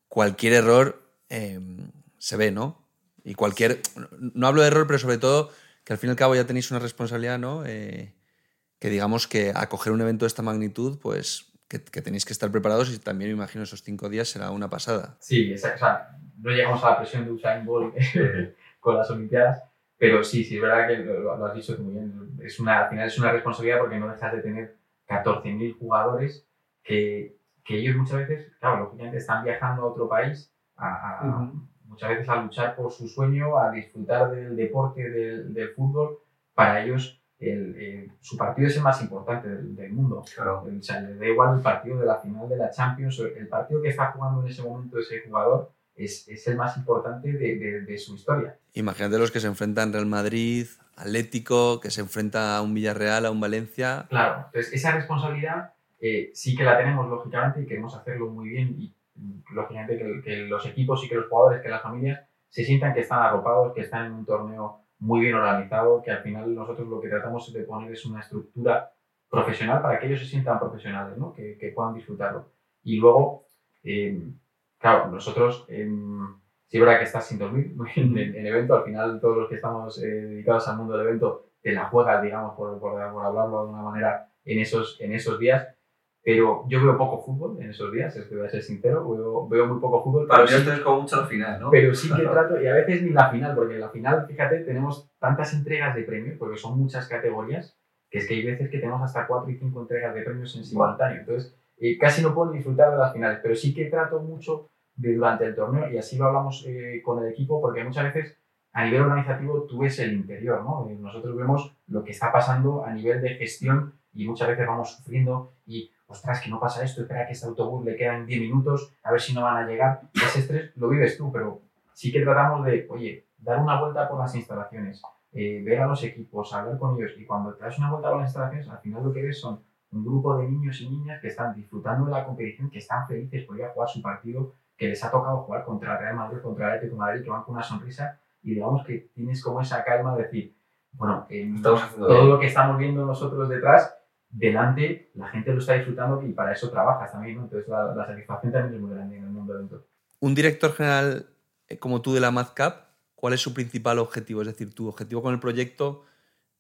Cualquier error em, se ve, ¿no? Y cualquier. No hablo de error, pero sobre todo que al fin y al cabo ya tenéis una responsabilidad, ¿no? Eh, que digamos que acoger un evento de esta magnitud, pues que, tenéis que estar preparados y también me imagino esos cinco días será una pasada. Sí, o sea, no llegamos a la presión de Usain Bolt [LAUGHS] con las Olimpiadas, pero sí, sí, es verdad que lo, has dicho muy bien. Es una, al final es una responsabilidad porque no dejas de tener 14.000 jugadores que, que, ellos muchas veces, claro, lógicamente están viajando a otro país a, muchas veces a luchar por su sueño, a disfrutar del deporte, del, del fútbol. Para ellos el, su partido es el más importante del, mundo. Claro. O sea, les da igual el partido de la final de la Champions, el partido que está jugando en ese momento ese jugador es, es el más importante de, de, de, su historia. Imagínate los que se enfrentan Real Madrid, Atlético, que se enfrenta a un Villarreal, a un Valencia. Claro, entonces esa responsabilidad eh, sí que la tenemos lógicamente y queremos hacerlo muy bien y lógicamente que, los equipos y que los jugadores, que las familias se sientan que están arropados, que están en un torneo muy bien organizado, que al final nosotros lo que tratamos de poner es una estructura profesional para que ellos se sientan profesionales, ¿no? que, que puedan disfrutarlo. Y luego, eh, claro, nosotros... Eh, sí es verdad que estás sin dormir en evento, al final todos los que estamos eh, dedicados al mundo del evento te la juegas, digamos, por, por, hablarlo de una manera, en esos, en esos días, pero yo veo poco fútbol en esos días, es que voy a ser sincero, veo, veo muy poco fútbol. Para mí esto es como mucho la final, ¿no? Pero sí que trato, y a veces ni la final, porque en la final, fíjate, tenemos tantas entregas de premios, porque son muchas categorías, que es que hay veces que tenemos hasta cuatro y cinco entregas de premios en simultáneo, entonces eh, casi no puedo disfrutar de las finales, pero sí que trato mucho de durante el torneo y así lo hablamos eh, con el equipo porque muchas veces a nivel organizativo tú ves el interior, ¿no? Eh, nosotros vemos lo que está pasando a nivel de gestión y muchas veces vamos sufriendo y, ostras, que no pasa esto, espera que este autobús le quedan 10 minutos, a ver si no van a llegar. Ese estrés lo vives tú, pero sí que tratamos de, oye, dar una vuelta por las instalaciones, eh, ver a los equipos, hablar con ellos y cuando te das una vuelta por las instalaciones, al final lo que ves son un grupo de niños y niñas que están disfrutando de la competición, que están felices por ir a jugar su partido que les ha tocado jugar contra Real Madrid, contra el Atlético de Madrid, que van con una sonrisa y digamos que tienes como esa calma de decir, bueno, todo lo que estamos viendo nosotros detrás delante la gente lo está disfrutando y para eso trabajas también, ¿no? Entonces la, satisfacción también es muy grande en el mundo evento. Un director general eh, como tú de la MadCap, ¿cuál es su principal objetivo? Es decir, tu objetivo con el proyecto,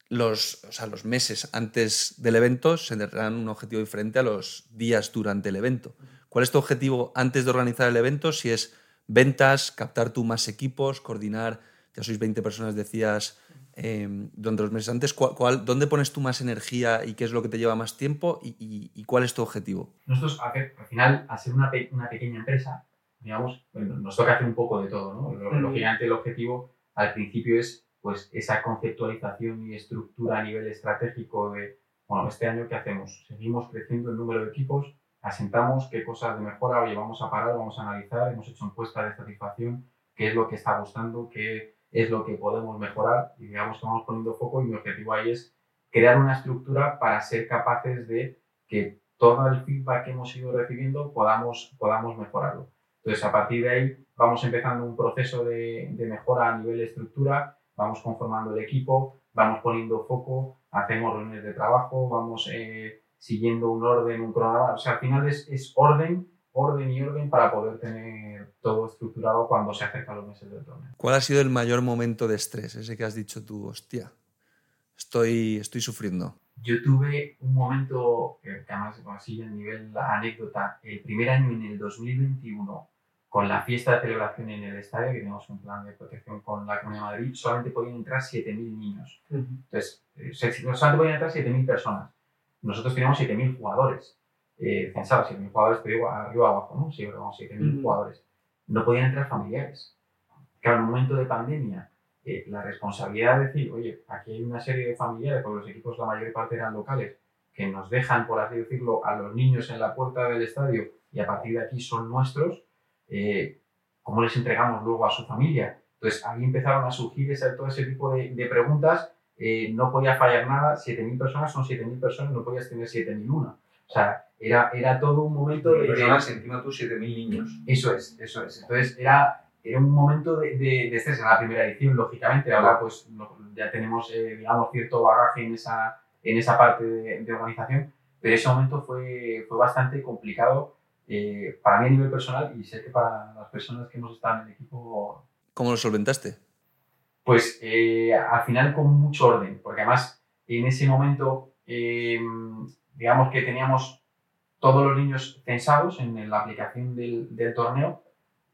los, o sea, los meses antes del evento se tendrán un objetivo diferente a los días durante el evento. ¿Cuál es tu objetivo antes de organizar el evento? Si es ventas, captar tú más equipos, coordinar, ya sois 20 personas, decías, eh, durante los meses antes, ¿cuál, dónde pones tú más energía y qué es lo que te lleva más tiempo y, cuál es tu objetivo? Nosotros, al final, al ser una, una pequeña empresa, digamos, nos toca hacer un poco de todo, ¿no? Lógicamente el objetivo al principio es pues esa conceptualización y estructura a nivel estratégico de, bueno, este año qué hacemos? Seguimos creciendo el número de equipos, asentamos qué cosas de mejora, oye, vamos a parar, vamos a analizar, hemos hecho encuestas de satisfacción, qué es lo que está gustando, qué es lo que podemos mejorar y digamos que vamos poniendo foco y mi objetivo ahí es crear una estructura para ser capaces de que todo el feedback que hemos ido recibiendo podamos, podamos mejorarlo. Entonces, a partir de ahí vamos empezando un proceso de, mejora a nivel estructura, vamos conformando el equipo, vamos poniendo foco, hacemos reuniones de trabajo, vamos eh, siguiendo un orden, un cronograma. O sea, al final es, es orden orden y orden para poder tener todo estructurado cuando se acercan los meses del torneo. ¿Cuál ha sido el mayor momento de estrés? Ese que has dicho tú, hostia, estoy, estoy sufriendo. Yo tuve un momento, que además así a nivel anécdota, el primer año en el 2021, con la fiesta de celebración en el estadio, que teníamos un plan de protección con la Comunidad de Madrid, solamente podían entrar 7.000 niños. Entonces, eh, solamente podían entrar 7.000 personas. Nosotros teníamos 7.000 jugadores eh, pensaba 7.000 jugadores, pero arriba abajo, ¿no? Sí, pero 7.000 jugadores. No podían entrar familiares. Claro, en un momento de pandemia, eh, la responsabilidad de decir, oye, aquí hay una serie de familiares, porque los equipos la mayor parte eran locales, que nos dejan, por así decirlo, a los niños en la puerta del estadio y a partir de aquí son nuestros, eh, ¿cómo les entregamos luego a su familia? Entonces ahí empezaron a surgir ese, todo ese tipo de, de preguntas. Eh, no podía fallar nada, 7.000 personas son 7.000 personas, no podías tener 7.001. O sea, era, era todo un momento de... Personas, encima tú 7.000 niños. Eso es, eso es. Entonces era, era un momento de, de, de estrés en la primera edición, lógicamente. Ahora pues ya tenemos, eh, digamos, cierto bagaje en esa, en esa parte de, organización, pero ese momento fue, fue bastante complicado eh, para mí a nivel personal y sé que para las personas que hemos estado en el equipo... ¿Cómo lo solventaste? Pues eh, al final con mucho orden, porque además en ese momento, digamos que teníamos todos los niños censados en la aplicación del, del torneo,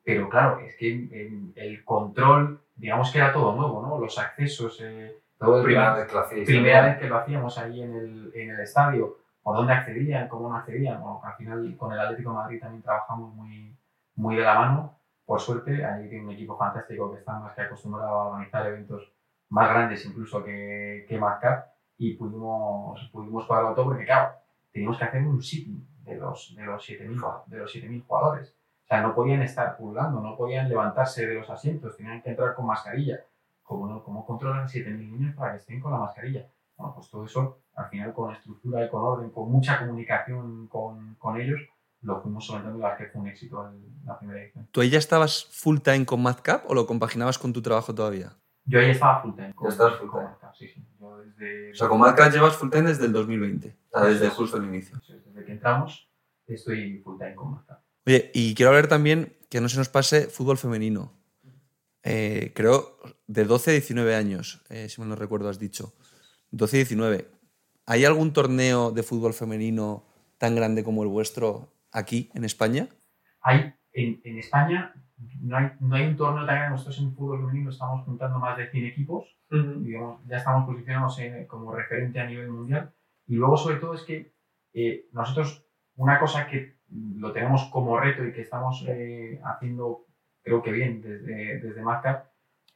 pero claro, es que el, control, digamos que era todo nuevo, ¿no? Los accesos, eh, todo el primera, vez que, lo primera vez que lo hacíamos ahí en el, en el estadio, por dónde accedían, cómo no accedían. Bueno, al final con el Atlético de Madrid también trabajamos muy, muy de la mano. Por suerte, ahí tiene un equipo fantástico que está más que acostumbrado a organizar eventos más grandes incluso que, que Marcar y pudimos, pudimos jugarlo todo porque, claro, teníamos que hacer un sitio de los, de los 7.000 jugadores. O sea, no podían estar pululando, no podían levantarse de los asientos, tenían que entrar con mascarilla. ¿Cómo, no, cómo controlan 7.000 niños para que estén con la mascarilla? Bueno, pues todo eso, al final, con estructura y con orden, con mucha comunicación con, con ellos, lo fuimos solventando y la que fue un éxito en la primera edición. ¿Tú ahí ya estabas full time con MadCap o lo compaginabas con tu trabajo todavía? Yo ahí estaba full time. ya estabas full time. sí, sí. Yo desde... O sea, con MadCap llevas full time desde el 2020, desde justo el inicio. Sí, entramos estoy full time con Marta. Oye, y quiero hablar también que no se nos pase fútbol femenino. Eh, creo de 12 a 19 años, eh, si mal no recuerdo, has dicho. 12 a 19. ¿Hay algún torneo de fútbol femenino tan grande como el vuestro aquí en España? Hay, en, en España no hay, no hay, un torneo tan grande. Nosotros en fútbol femenino estamos juntando más de 100 equipos. digamos, ya estamos posicionados como referente a nivel mundial. Y luego, sobre todo, es que eh, nosotros una cosa que lo tenemos como reto y que estamos eh, haciendo, creo que bien, desde, desde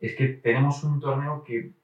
es que tenemos un torneo que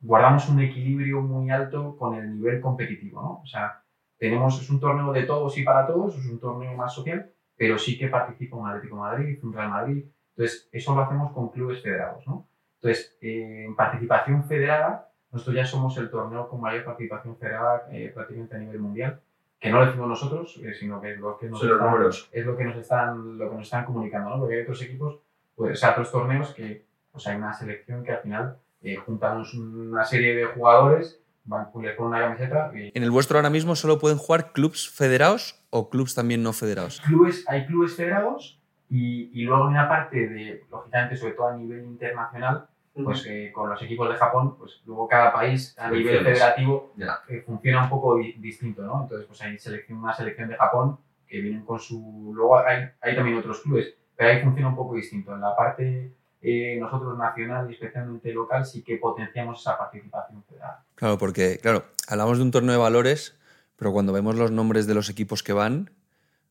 guardamos un equilibrio muy alto con el nivel competitivo, ¿no? O sea, tenemos, es un torneo de todos y para todos, es un torneo más social, pero sí que participa un Atlético Madrid, un Real Madrid. Entonces, eso lo hacemos con clubes federados, ¿no? Entonces, eh, en participación federada, nosotros ya somos el torneo con mayor participación federada eh, prácticamente a nivel mundial que no lo decimos nosotros, eh, sino que es lo que nos, están, es lo que nos están, lo que nos están comunicando, ¿no? Porque hay otros equipos, pues, o sea, otros torneos que pues hay una selección que al final eh, juntamos una serie de jugadores van ponen una camiseta y En el vuestro ahora mismo solo pueden jugar clubs federados o clubs también no federados. clubes, hay clubes federados y, y luego hay una parte de, lógicamente, sobre todo a nivel internacional, pues eh, con los equipos de Japón, pues luego cada país a nivel federativo Ya. eh, funciona un poco di- distinto, ¿no? Entonces, pues hay selección, una selección de Japón que vienen con su... Luego hay, hay también otros clubes, pero ahí funciona un poco distinto. En la parte eh, nosotros nacional y especialmente local sí que potenciamos esa participación federal. Claro, porque, claro, hablamos de un torneo de valores, pero cuando vemos los nombres de los equipos que van,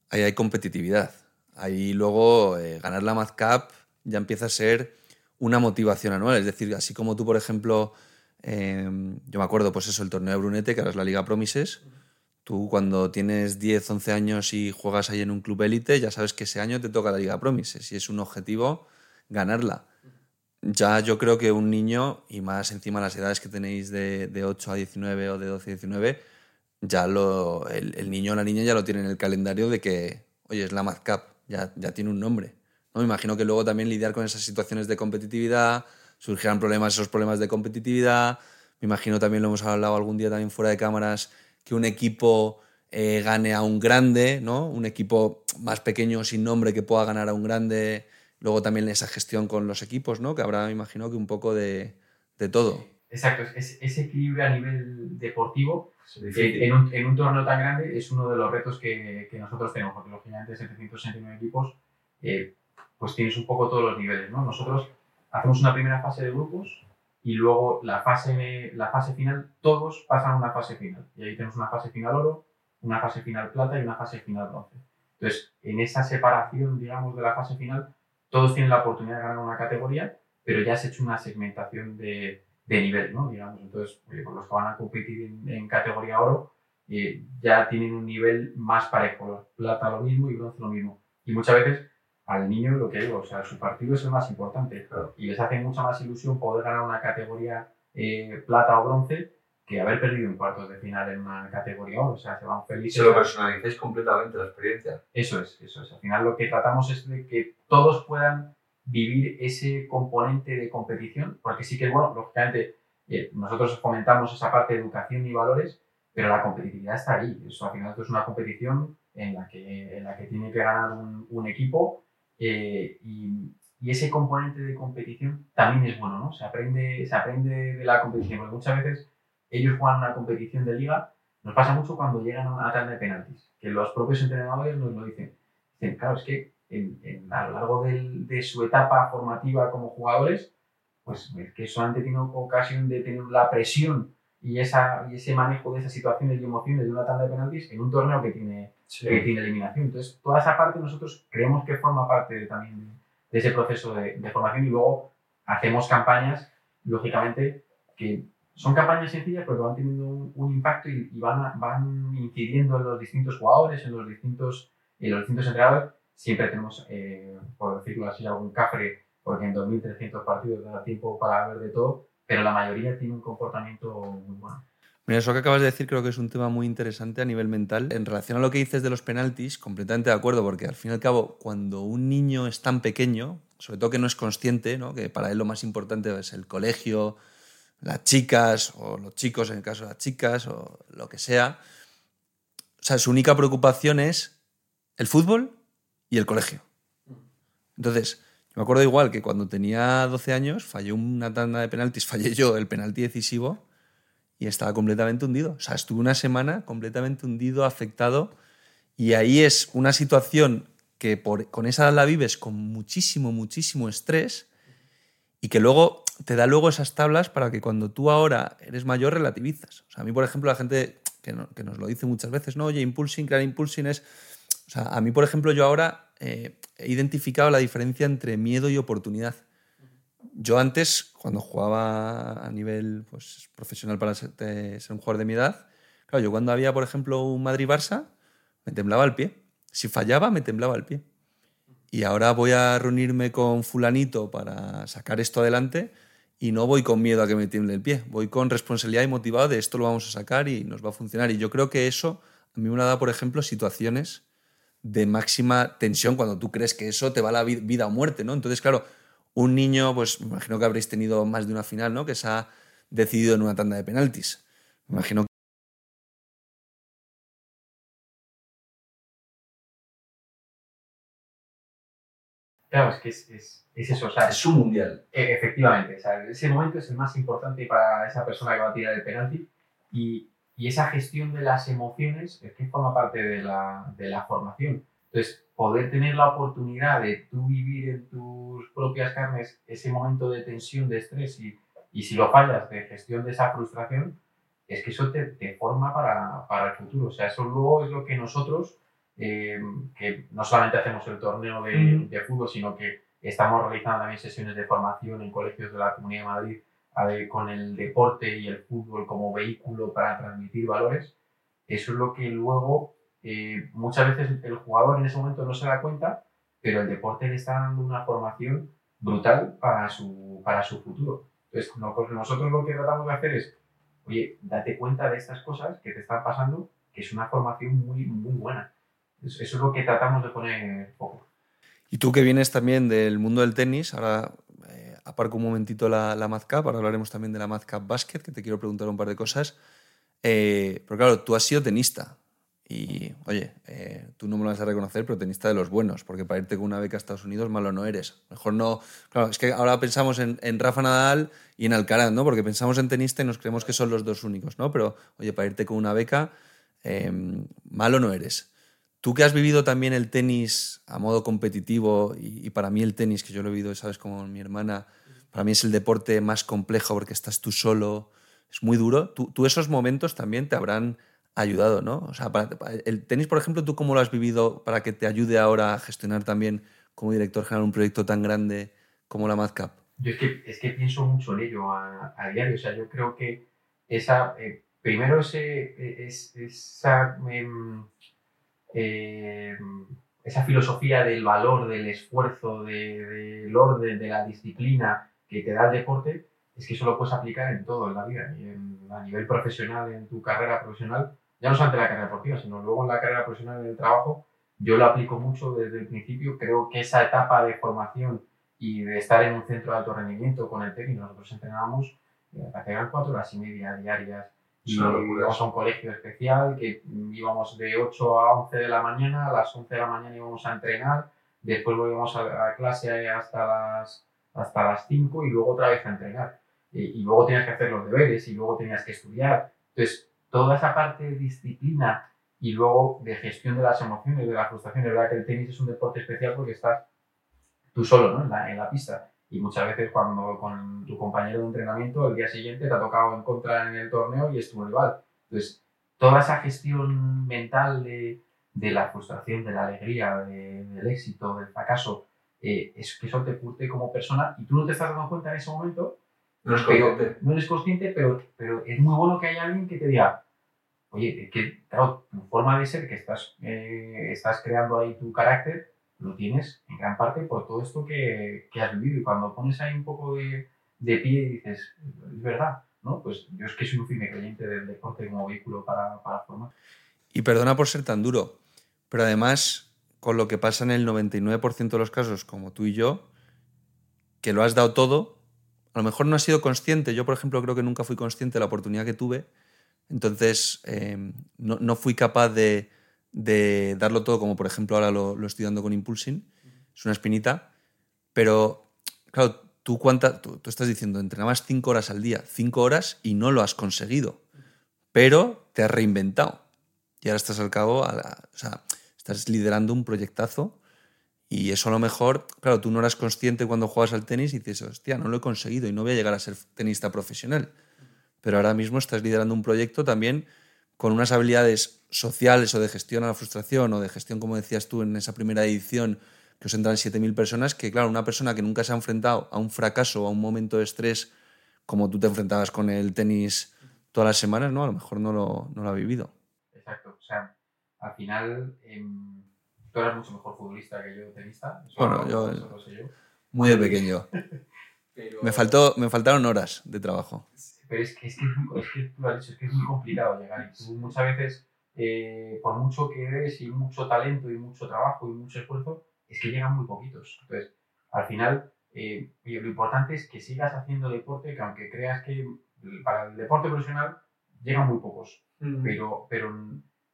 ahí hay competitividad. Ahí luego eh, ganar la Mad Cup ya empieza a ser una motivación anual. Es decir, así como tú, por ejemplo, eh, yo me acuerdo, pues eso, el torneo de Brunete, que ahora es la Liga Promises, tú cuando tienes 10, 11 años y juegas ahí en un club élite, ya sabes que ese año te toca la Liga Promises y es un objetivo ganarla. Ya yo creo que un niño, y más encima las edades que tenéis de, de 8 a 19 o de 12 a 19, ya lo, el, el niño o la niña ya lo tiene en el calendario de que, oye, es la Mad Cup, ya, ya tiene un nombre. ¿No? Me imagino que luego también lidiar con esas situaciones de competitividad, surgirán problemas, esos problemas de competitividad. Me imagino también, lo hemos hablado algún día también fuera de cámaras, que un equipo eh, gane a un grande, ¿no? Un equipo más pequeño sin nombre que pueda ganar a un grande. Luego también esa gestión con los equipos, ¿no? Que habrá, me imagino, que un poco de, de todo. Exacto, es- ese equilibrio a nivel deportivo Eh, en, un, en un torneo tan grande es uno de los retos que, que nosotros tenemos, porque lógicamente 769 equipos, eh, pues tienes un poco todos los niveles, ¿no? Nosotros hacemos una primera fase de grupos y luego la fase, la fase final, todos pasan a una fase final. Y ahí tenemos una fase final oro, una fase final plata y una fase final bronce. Entonces, en esa separación, digamos, de la fase final, todos tienen la oportunidad de ganar una categoría, pero ya se ha hecho una segmentación de, de nivel, ¿no? Digamos, entonces, pues los que van a competir en, en categoría oro eh, ya tienen un nivel más parejo. Plata lo mismo y bronce lo mismo. Y muchas veces al niño, lo que digo, o sea, su partido es el más importante. Claro. Y les hace mucha más ilusión poder ganar una categoría eh, plata o bronce que haber perdido en cuartos de final en una categoría oro. O sea, se van felices. se lo personalizáis completamente la experiencia. Eso es, eso es. Al final lo que tratamos es de que todos puedan vivir ese componente de competición, porque sí que, bueno, lógicamente eh, nosotros fomentamos esa parte de educación y valores, pero la competitividad está ahí. Eso al final esto es una competición en la que, en la que tiene que ganar un, un equipo eh, y, y ese componente de competición también es bueno, ¿no? Se aprende, se aprende de la competición, porque muchas veces ellos juegan una competición de liga nos pasa mucho cuando llegan a una tanda de penaltis, que los propios entrenadores nos lo dicen. Dicen, claro, es que en- en- a lo largo del- de su etapa formativa como jugadores, pues es que solamente tienen ocasión de tener la presión y, esa, y ese manejo de esas situaciones y emociones de una tanda de penaltis en un torneo que tiene, que tiene eliminación. Entonces, toda esa parte nosotros creemos que forma parte de- también de, de ese proceso de, de formación y luego hacemos campañas, lógicamente, que son campañas sencillas pero que van teniendo un, un impacto y, y van, a- van incidiendo en los distintos jugadores, en los distintos, en los distintos entrenadores. Siempre tenemos, eh, por decirlo así, algún cafre, porque en 2.300 partidos da tiempo para ver de todo, pero la mayoría tiene un comportamiento muy bueno. Mira, eso que acabas de decir creo que es un tema muy interesante a nivel mental. En relación a lo que dices de los penaltis, completamente de acuerdo, porque al fin y al cabo, cuando un niño es tan pequeño, sobre todo que no es consciente, ¿no? que para él lo más importante es el colegio, las chicas o los chicos, en el caso de las chicas, o lo que sea, o sea, su única preocupación es el fútbol y el colegio. Entonces, yo me acuerdo igual que cuando tenía 12 años, fallé una tanda de penaltis, [LAUGHS] fallé yo el penalti decisivo y estaba completamente hundido. O sea, estuve una semana completamente hundido, afectado. Y ahí es una situación que por, con esa la vives con muchísimo, muchísimo estrés y que luego te da luego esas tablas para que cuando tú ahora eres mayor relativizas. O sea, a mí, por ejemplo, la gente que, que nos lo dice muchas veces, no, oye, impulsing, crear impulsing es... O sea, a mí, por ejemplo, yo ahora eh, he identificado la diferencia entre miedo y oportunidad. Yo antes, cuando jugaba a nivel pues, profesional para ser, ser un jugador de mi edad, claro, yo cuando había, por ejemplo, un Madrid-Barça, me temblaba el pie. Si fallaba, me temblaba el pie. Y ahora voy a reunirme con fulanito para sacar esto adelante y no voy con miedo a que me tiemble el pie. Voy con responsabilidad y motivado de esto lo vamos a sacar y nos va a funcionar. Y yo creo que eso a mí me da, por ejemplo, situaciones de máxima tensión cuando tú crees que eso te va a la vi- vida o muerte, ¿no? Entonces, claro, un niño, pues me imagino que habréis tenido más de una final, ¿no? Que se ha decidido en una tanda de penaltis. Me imagino Claro, es que es, es, es eso, o sea, Es un mundial. E- Efectivamente, o sea, ese momento es el más importante para esa persona que va a tirar el penalti y, y esa gestión de las emociones es que forma parte de la, de la formación. Entonces, poder tener la oportunidad de tú vivir en tus propias carnes ese momento de tensión, de estrés y, y si lo fallas, de gestión de esa frustración, es que eso te, te forma para, para el futuro. O sea, eso luego es lo que nosotros, eh, que no solamente hacemos el torneo de, de fútbol, sino que estamos realizando también sesiones de formación en colegios de la Comunidad de Madrid ver, con el deporte y el fútbol como vehículo para transmitir valores. Eso es lo que luego eh, muchas veces el jugador en ese momento no se da cuenta, pero el deporte le está dando una formación brutal para su, para su futuro. Entonces, pues nosotros lo que tratamos de hacer es, oye, date cuenta de estas cosas que te están pasando, que es una formación muy, muy buena. Eso, es lo que tratamos de poner en foco. Y tú que vienes también del mundo del tenis, ahora aparco un momentito la, la Madcap, ahora hablaremos también de la Madcap Basket, que te quiero preguntar un par de cosas. Eh, pero claro, tú has sido tenista. Y, oye, eh, tú no me lo vas a reconocer, pero tenista de los buenos, porque para irte con una beca a Estados Unidos malo no eres. Mejor no... Claro, es que ahora pensamos en, en Rafa Nadal y en Alcaraz, ¿no? Porque pensamos en tenista y nos creemos que son los dos únicos, ¿no? Pero, oye, para irte con una beca, eh, malo no eres. Tú que has vivido también el tenis a modo competitivo y, para mí el tenis, que yo lo he vivido, sabes, como mi hermana, para mí es el deporte más complejo porque estás tú solo, es muy duro. Tú, esos momentos también te habrán ayudado, ¿no? O sea, para- el tenis, por ejemplo, ¿tú cómo lo has vivido para que te ayude ahora a gestionar también como director general un proyecto tan grande como la Madcap? Yo es que, es que pienso mucho en ello a, diario. O sea, yo creo que esa, eh, primero es, esa, em, em, esa filosofía del valor, del esfuerzo, de- del orden, de la disciplina que te da el deporte, es que eso lo puedes aplicar en todo en la vida. En- a nivel profesional, en tu carrera profesional, ya no solamente en la carrera deportiva, sino luego en la carrera profesional, en el trabajo, yo lo aplico mucho desde el principio. Creo que esa etapa de formación y de estar en un centro de alto rendimiento con el técnico, nosotros entrenábamos eh, hasta cuatro horas y media diarias íbamos a un colegio especial que íbamos de 8 a 11 de la mañana, a las 11 de la mañana íbamos a entrenar, después volvíamos a, a clase hasta las, hasta las 5 y luego otra vez a entrenar. Y, y luego tenías que hacer los deberes y luego tenías que estudiar. Entonces, toda esa parte de disciplina y luego de gestión de las emociones, de la frustración, es verdad que el tenis es un deporte especial porque estás tú solo ¿no? en, la, en la pista. Y muchas veces cuando con tu compañero de entrenamiento el día siguiente te ha tocado encontrar en el torneo y es tu rival. Entonces, toda esa gestión mental de, de la frustración, de la alegría, de- del éxito, del fracaso, eh, es que eso te curte como persona y tú no te estás dando cuenta en ese momento, No es pero consciente. no eres consciente, pero, pero es muy bueno que haya alguien que te diga, oye, que claro, tu forma de ser, que estás, eh, estás creando ahí tu carácter, lo tienes en gran parte por todo esto que, que has vivido. Y cuando pones ahí un poco de, de pie y dices, es verdad, ¿no? Pues yo es que soy un firme creyente del deporte como vehículo para, para formar. Y perdona por ser tan duro, pero además, con lo que pasa en el 99% de los casos, como tú y yo, que lo has dado todo, a lo mejor no has sido consciente. Yo, por ejemplo, creo que nunca fui consciente de la oportunidad que tuve. Entonces, eh, no, no fui capaz de, de darlo todo, como por ejemplo ahora lo, lo estoy dando con Impulsing. Es una espinita. Pero, claro, tú, cuánta, tú, estás diciendo, entrenabas cinco horas al día, cinco horas y no lo has conseguido. Pero te has reinventado. Y ahora estás al cabo, o sea, estás liderando un proyectazo y eso a lo mejor, claro, tú no eras consciente cuando juegas al tenis y dices, hostia, no lo he conseguido y no voy a llegar a ser tenista profesional. Pero ahora mismo estás liderando un proyecto también con unas habilidades sociales o de gestión a la frustración o de gestión, como decías tú, en esa primera edición que os entran 7.000 personas, que claro, una persona que nunca se ha enfrentado a un fracaso o a un momento de estrés como tú te enfrentabas con el tenis todas las semanas, ¿no? A lo mejor no lo, no lo ha vivido. Exacto. O sea, al final, em, tú eras mucho mejor futbolista que yo tenista. Eso, Bueno, yo- eso sé yo. Muy de pequeño. [LAUGHS] Pero- Me, faltó, me faltaron horas de trabajo. Pero es que, es que, es que tú lo has dicho, es que es muy complicado llegar. Y tú muchas veces, eh, por mucho que des y mucho talento y mucho trabajo y mucho esfuerzo, es que llegan muy poquitos. Entonces, al final, eh, lo importante es que sigas haciendo deporte, que aunque creas que para el deporte profesional llegan muy pocos. Pero, pero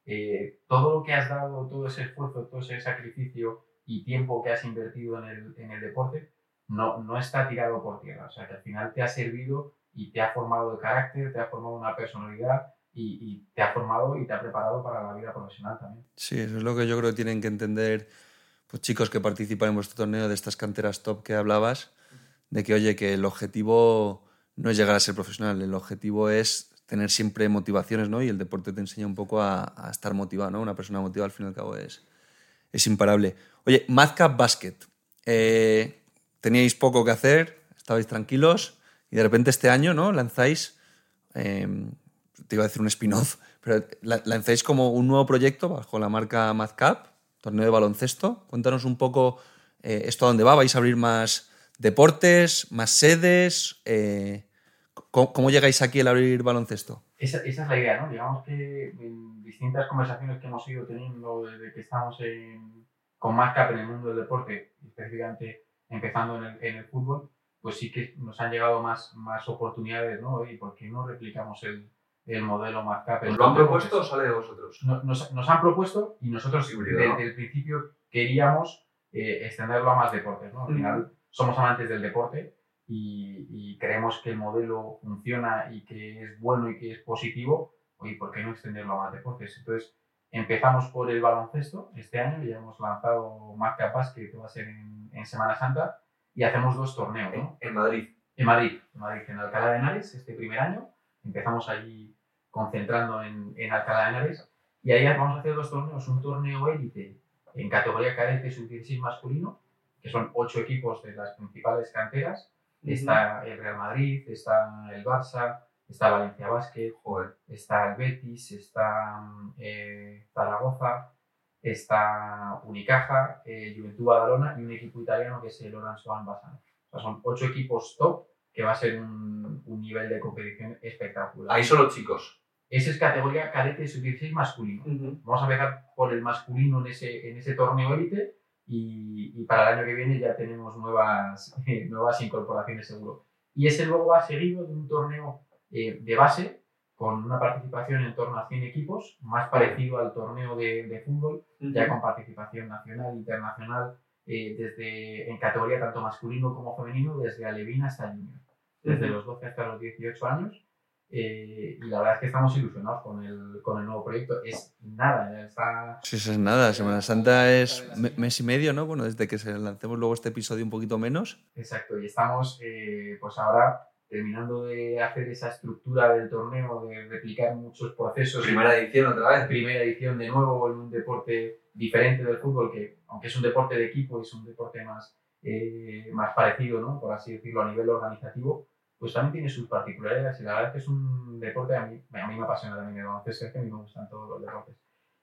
eh, todo lo que has dado, todo ese esfuerzo, todo ese sacrificio y tiempo que has invertido en el, en el deporte, no, no está tirado por tierra. O sea, que al final te ha servido y te ha formado de carácter, te ha formado una personalidad y, te ha formado y te ha preparado para la vida profesional también. Sí, eso es lo que yo creo que tienen que entender pues, chicos que participan en vuestro torneo de estas canteras top que hablabas, de que, oye, que el objetivo no es llegar a ser profesional, el objetivo es tener siempre motivaciones, ¿no? Y el deporte te enseña un poco a, a estar motivado, ¿no? Una persona motivada al fin y al cabo es, es imparable. Oye, Madcap Basket. Eh, teníais poco que hacer, estabais tranquilos y de repente este año, ¿no? Lanzáis, eh, te iba a decir un spin-off, pero lanzáis como un nuevo proyecto bajo la marca Madcap, torneo de baloncesto. Cuéntanos un poco eh, esto a dónde va. ¿Vais a abrir más deportes, más sedes? Eh, ¿Cómo, ¿Cómo, llegáis aquí al abrir baloncesto? Esa, es la idea, ¿no? Digamos que en distintas conversaciones que hemos ido teniendo desde que estamos con Madcap en el mundo del deporte, específicamente empezando en el, en el, fútbol, pues sí que nos han llegado más, más oportunidades, ¿no? ¿Y por qué no replicamos el, el modelo Madcap? ¿Os lo han propuesto o sale de vosotros? Nos, nos, nos, han propuesto y nosotros Híbrido, desde ¿no? el principio queríamos eh, extenderlo a más deportes, ¿no? Al final somos amantes del deporte y, y, creemos que el modelo funciona y que es bueno y que es positivo, oye, ¿por qué no extenderlo a más deportes? Entonces, empezamos por el baloncesto este año, ya hemos lanzado Marca Basket, que va a ser en, en, Semana Santa, y hacemos dos torneos, ¿no? En, en Madrid. En Madrid, en Madrid, en Alcalá de Henares, este primer año. Empezamos allí concentrando en, en Alcalá de Henares, y ahí vamos a hacer dos torneos, un torneo élite en categoría cadete sub-16 masculino, que son ocho equipos de las principales canteras, Está el Real Madrid, está el Barça, está Valencia Basket, está el Betis, está eh, Zaragoza, está Unicaja, eh, Juventud Badalona y un equipo italiano que es el Orange One Bassano. O sea, son ocho equipos top que va a ser un, un nivel de competición espectacular. Ahí son los chicos. Esa es categoría cadete sub-16 masculino. Uh -huh. Vamos a empezar por el masculino en ese, en ese torneo élite y, y, para el año que viene ya tenemos nuevas, [LAUGHS] eh, nuevas incorporaciones seguro. Y ese luego va seguido de un torneo eh, de base con una participación en torno a 100 equipos, más parecido al torneo de, de fútbol, uh -huh. ya con participación nacional, internacional, eh, desde en categoría tanto masculino como femenino, desde Alevín hasta Junior, desde uh -huh. los 12 hasta los 18 años. Eh, y la verdad es que estamos ilusionados con el, con el nuevo proyecto. Es nada, está... Sí, eso es nada. Semana Santa es mes y medio, ¿no? Bueno, desde que se lancemos luego este episodio un poquito menos. Exacto, y estamos eh, pues ahora terminando de hacer esa estructura del torneo, de replicar muchos procesos. Primera edición otra vez. Primera edición de nuevo en un deporte diferente del fútbol, que aunque es un deporte de equipo, es un deporte más, eh, más parecido, ¿no? por así decirlo, a nivel organizativo, pues también tiene sus particularidades y la verdad es que es un deporte, a mí, a mí me apasiona también el baloncesto, es que a mí me gustan todos los deportes.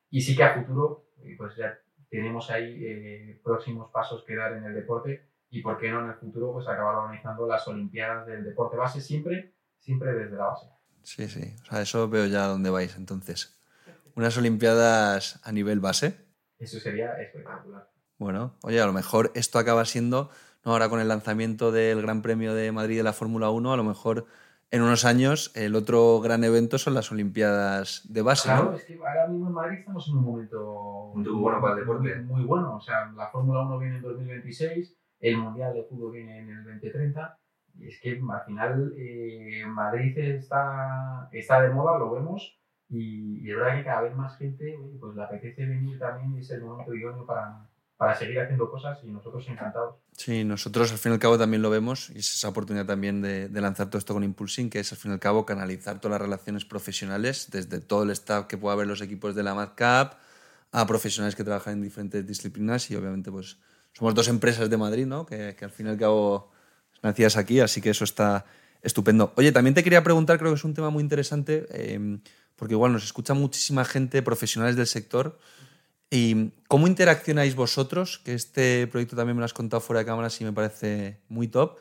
Y sí que a futuro, pues ya tenemos ahí eh, próximos pasos que dar en el deporte y por qué no en el futuro pues acabar organizando las Olimpiadas del deporte base siempre, siempre desde la base. Sí, sí, o sea, eso veo ya dónde vais entonces. Unas Olimpiadas a nivel base. Eso sería espectacular. Bueno, oye, a lo mejor esto acaba siendo ¿no? ahora con el lanzamiento del Gran Premio de Madrid de la Fórmula 1, a lo mejor en unos años el otro gran evento son las Olimpiadas de base. Claro, ¿no? es que ahora mismo en Madrid estamos en un momento muy bueno para el deporte. Muy, muy bueno, o sea, la Fórmula 1 viene en 2026, el Mundial de Fútbol viene en el 2030. Y es que al final eh, Madrid está, está de moda, lo vemos, y, y es verdad que cada vez más gente pues le apetece venir también y es el momento idóneo para, para seguir haciendo cosas y nosotros encantados. Sí, nosotros al fin y al cabo también lo vemos y es esa oportunidad también de, de, lanzar todo esto con Impulsing, que es al fin y al cabo canalizar todas las relaciones profesionales, desde todo el staff que pueda haber los equipos de la MadCap a profesionales que trabajan en diferentes disciplinas y obviamente pues somos dos empresas de Madrid, ¿no? Que, que al fin y al cabo nacías aquí, así que eso está estupendo. Oye, también te quería preguntar, creo que es un tema muy interesante, eh, porque igual nos escucha muchísima gente, profesionales del sector, ¿Y cómo interaccionáis vosotros? Que este proyecto también me lo has contado fuera de cámara y me parece muy top.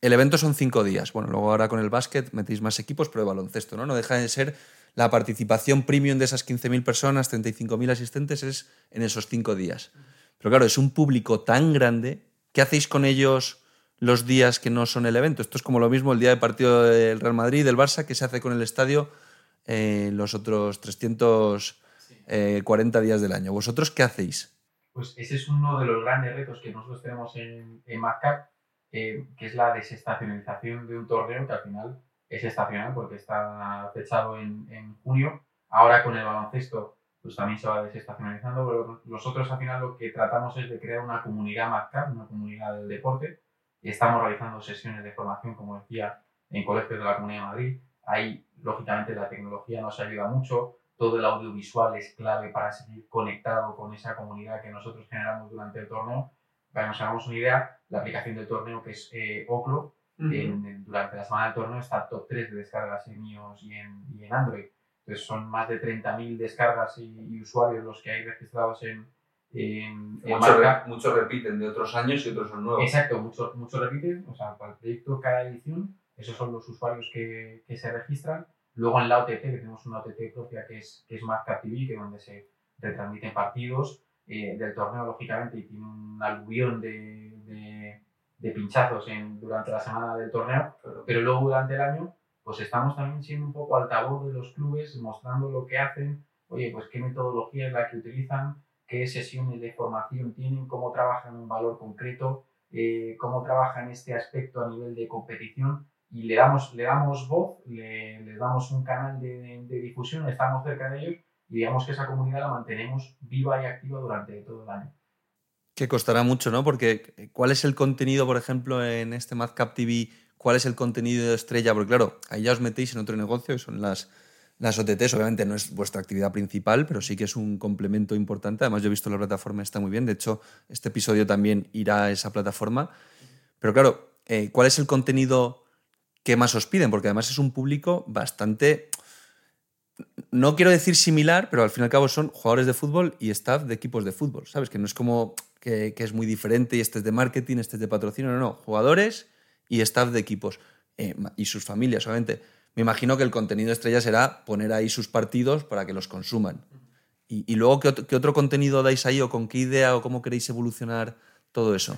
El evento son cinco días. Bueno, luego ahora con el básquet metéis más equipos, pero de baloncesto, ¿no? No deja de ser la participación premium de esas 15.000 personas, 35.000 asistentes, es en esos cinco días. Pero claro, es un público tan grande. ¿Qué hacéis con ellos los días que no son el evento? Esto es como lo mismo el día de partido del Real Madrid, del Barça, que se hace con el estadio eh, los otros 340 días del año. ¿Vosotros qué hacéis? Pues ese es uno de los grandes retos que nosotros tenemos en, en eh, que es la desestacionalización de un torneo que al final es estacional porque está fechado en, en junio. Ahora con el baloncesto pues también se va desestacionalizando, pero nosotros al final lo que tratamos es de crear una comunidad MadCap, una comunidad del deporte, estamos realizando sesiones de formación, como decía, en colegios de la Comunidad de Madrid. Ahí, lógicamente, la tecnología nos ayuda mucho, todo el audiovisual es clave para seguir conectado con esa comunidad que nosotros generamos durante el torneo. Para que nos hagamos una idea, la aplicación del torneo que es eh, Oclo, en- en- durante la semana del torneo está top 3 de descargas en iOS y en, y en Android. Entonces son más de 30.000 descargas y, y usuarios los que hay registrados en, en, en Muchos, re- muchos repiten de otros años y otros son nuevos. Exacto, muchos mucho repiten, o sea, para el proyecto cada edición, esos son los usuarios que, que se registran. Luego en la OTT, que tenemos una OTT propia que es, que es Marca TV, que es donde se retransmiten partidos eh, del torneo, lógicamente, y tiene un aluvión de, de, de pinchazos en, durante la semana del torneo, Pero- pero luego durante el año, pues estamos también siendo un poco altavoz de los clubes, mostrando lo que hacen, oye, pues qué metodología es la que utilizan, qué sesiones de formación tienen, cómo trabajan un valor concreto, eh, cómo trabajan este aspecto a nivel de competición y le damos, le damos voz, le, les damos un canal de, de difusión, estamos cerca de ellos y digamos que esa comunidad la mantenemos viva y activa durante todo el año. Que costará mucho, ¿no? Porque eh, ¿cuál es el contenido, por ejemplo, en este Madcap TV? ¿Cuál es el contenido de estrella? Porque claro, ahí ya os metéis en otro negocio, que son las, las OTTs. Obviamente no es vuestra actividad principal, pero sí que es un complemento importante. Además, yo he visto la plataforma, está muy bien. De hecho, este episodio también irá a esa plataforma. Pero claro, eh, ¿cuál es el contenido que más os piden? Porque además es un público bastante no quiero decir similar, pero al fin y al cabo son jugadores de fútbol y staff de equipos de fútbol, ¿sabes? Que no es como que, que es muy diferente y este es de marketing, este es de patrocinio, no, no, jugadores y staff de equipos eh, y sus familias, obviamente. Me imagino que el contenido estrella será poner ahí sus partidos para que los consuman. Y, y luego, ¿qué, ot- qué otro contenido dais ahí o con qué idea o cómo queréis evolucionar todo eso?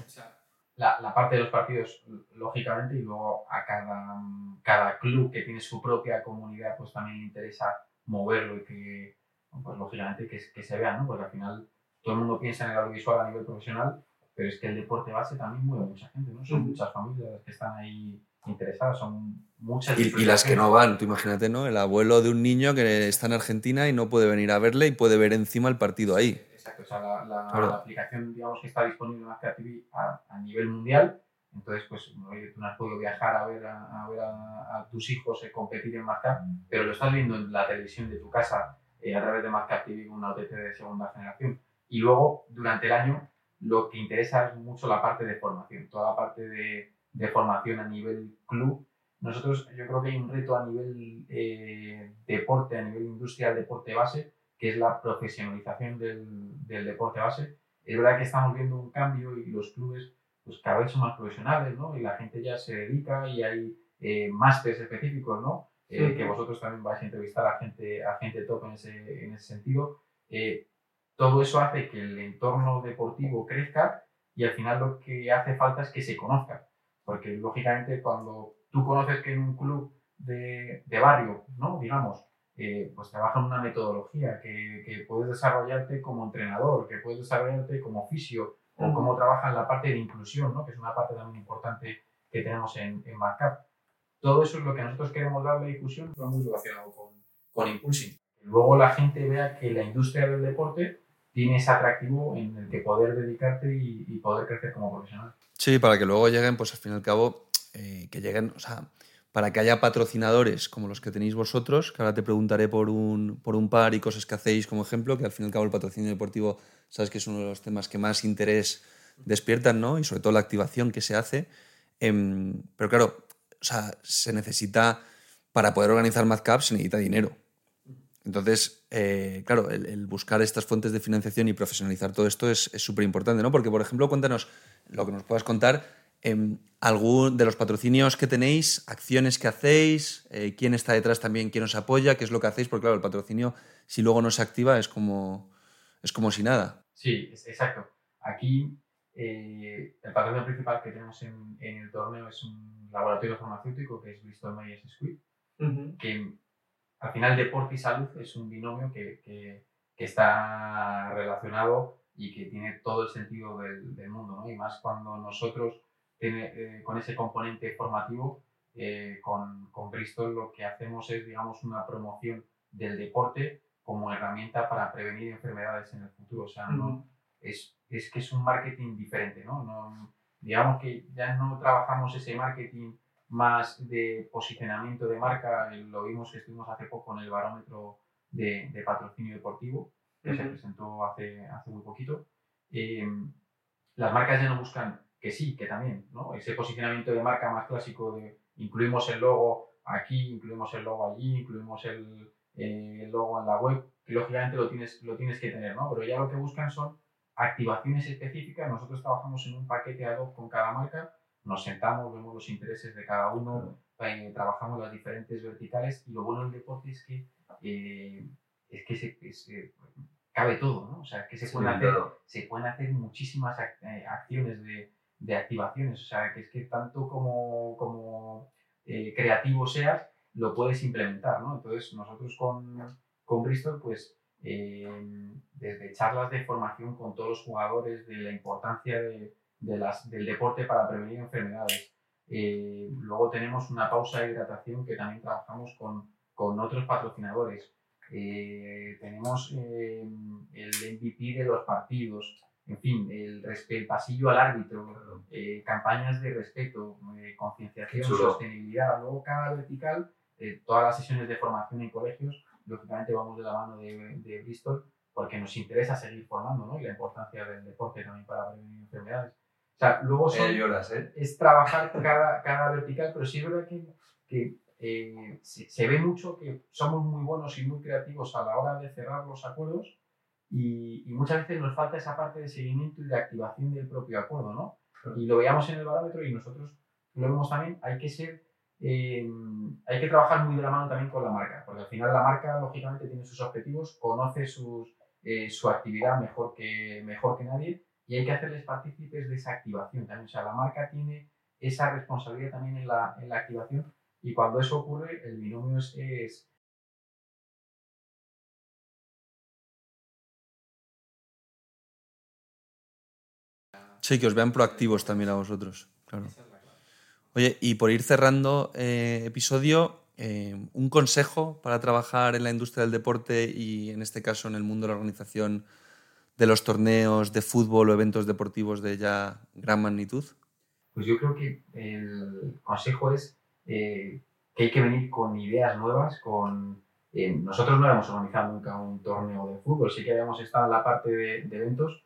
La, la parte de los partidos, lógicamente, y luego a cada, cada club que tiene su propia comunidad, pues también le interesa moverlo y que, pues lógicamente, que, que se vea, ¿no? Porque al final todo el mundo piensa en el audiovisual a nivel profesional, pero es que el deporte base también mueve a mucha gente, ¿no? Son muchas familias las que están ahí interesadas, son muchas. Y, y las que no van, tú imagínate, ¿no? El abuelo de un niño que está en Argentina y no puede venir a verle y puede ver encima el partido ahí. Exacto, o sea, la, la- Claro. la aplicación, digamos, que está disponible en Azcar TV a, a nivel mundial. Entonces, pues, oye, tú no has podido viajar a ver a, a ver a, a tus hijos eh, competir en Mazcap, pero lo estás viendo en la televisión de tu casa eh, a través de Mazcap TV, una OTT de segunda generación. Y luego, durante el año, lo que interesa es mucho la parte de formación, toda la parte de, de formación a nivel club. Nosotros, yo creo que hay un reto a nivel eh, deporte, a nivel industrial, deporte base, que es la profesionalización del, del deporte base. Es verdad que estamos viendo un cambio y los clubes pues cada vez son más profesionales, ¿no? Y la gente ya se dedica y hay eh, másteres específicos, ¿no? Eh, Ujú. Que vosotros también vais a entrevistar a gente, a gente top en ese, en ese sentido. Eh, todo eso hace que el entorno deportivo crezca y al final lo que hace falta es que se conozca. Porque lógicamente cuando tú conoces que en un club de, de barrio, ¿no? Digamos, eh, pues trabajan una metodología, que, que puedes desarrollarte como entrenador, que puedes desarrollarte como fisio, o cómo trabajan la parte de inclusión, ¿no? que es una parte también importante que tenemos en, en Markup. Todo eso es lo que nosotros queremos darle difusión, va muy relacionado con, con Impulsing. Luego la gente vea que la industria del deporte tiene ese atractivo en el que poder dedicarte y, y poder crecer como profesional. Sí, para que luego lleguen, pues al fin y al cabo, eh, que lleguen, o sea, para que haya patrocinadores como los que tenéis vosotros, que ahora te preguntaré por un, por un par y cosas que hacéis como ejemplo, que al fin y al cabo el patrocinio deportivo, sabes que es uno de los temas que más interés despiertan, ¿no? Y sobre todo la activación que se hace. Em, pero claro, o sea, se necesita, para poder organizar MadCap, se necesita dinero. Entonces, eh, claro, el, el buscar estas fuentes de financiación y profesionalizar todo esto es súper importante, ¿no? Porque, por ejemplo, cuéntanos lo que nos puedas contar, em, algún de los patrocinios que tenéis, acciones que hacéis, eh, quién está detrás también, quién os apoya, qué es lo que hacéis, porque claro, el patrocinio, si luego no se activa, es como, es como si nada. Sí, es- exacto. Aquí eh, el patrocinio principal que tenemos en, en el torneo es un laboratorio farmacéutico que es Bristol Myers Squibb, que al final deporte y salud es un binomio que, que, que está relacionado y que tiene todo el sentido del, del mundo, ¿no? Y más cuando nosotros, tiene, eh, con ese componente formativo, eh, con, con, Bristol lo que hacemos es, digamos, una promoción del deporte como herramienta para prevenir enfermedades en el futuro. O sea, no, es, es, que es un marketing diferente, ¿no? no digamos que ya no trabajamos ese marketing más de posicionamiento de marca, lo vimos que estuvimos hace poco en el barómetro de, de patrocinio deportivo, que se presentó hace, hace muy poquito. Eh, las marcas ya no buscan que sí, que también, ¿no? Ese posicionamiento de marca más clásico de incluimos el logo aquí, incluimos el logo allí, incluimos el, eh, el logo en la web, que lógicamente lo tienes, lo tienes que tener, ¿no? Pero ya lo que buscan son activaciones específicas. Nosotros trabajamos en un paquete ad hoc con cada marca, nos sentamos, vemos los intereses de cada uno, eh, trabajamos las diferentes verticales y lo bueno del deporte es que, eh, es que se, cabe todo, ¿no? O sea, que se, pueden, hacer, se pueden hacer muchísimas acciones de, de, activaciones, o sea, que es que tanto como, como creativo seas, lo puedes implementar, ¿no? Entonces, nosotros con, con Bristol, pues, eh, desde charlas de formación con todos los jugadores de la importancia de, de las, del deporte para prevenir enfermedades. Eh, luego tenemos una pausa de hidratación que también trabajamos con, con otros patrocinadores. Eh, tenemos el MVP de los partidos, en fin, el, el pasillo al árbitro, campañas de respeto, concienciación, sostenibilidad. Luego cada vertical eh, todas las sesiones de formación en colegios, lógicamente vamos de la mano de, de Bristol porque nos interesa seguir formando, ¿no? Y la importancia del deporte también para prevenir enfermedades. O sea, luego ¿eh? es trabajar cada, cada vertical, pero sí es verdad que, que eh, se, ve mucho que somos muy buenos y muy creativos a la hora de cerrar los acuerdos y, y, muchas veces nos falta esa parte de seguimiento y de activación del propio acuerdo, ¿no? Y lo veíamos en el barómetro y nosotros lo vemos también, hay que ser eh, hay que trabajar muy de la mano también con la marca, porque al final la marca, lógicamente, tiene sus objetivos, conoce sus, eh, su actividad mejor que, mejor que nadie y hay que hacerles partícipes de esa activación también. O sea, la marca tiene esa responsabilidad también en la, en la activación y cuando eso ocurre, el binomio es, es Sí, que os vean proactivos también a vosotros. Claro. Oye, y por ir cerrando eh, episodio, eh, un consejo para trabajar en la industria del deporte y en este caso en el mundo de la organización de los torneos de fútbol o eventos deportivos de ya gran magnitud? Pues yo creo que el consejo es eh, que hay que venir con ideas nuevas, con... nosotros no habíamos organizado nunca un torneo de fútbol, sí que habíamos estado en la parte de, de eventos,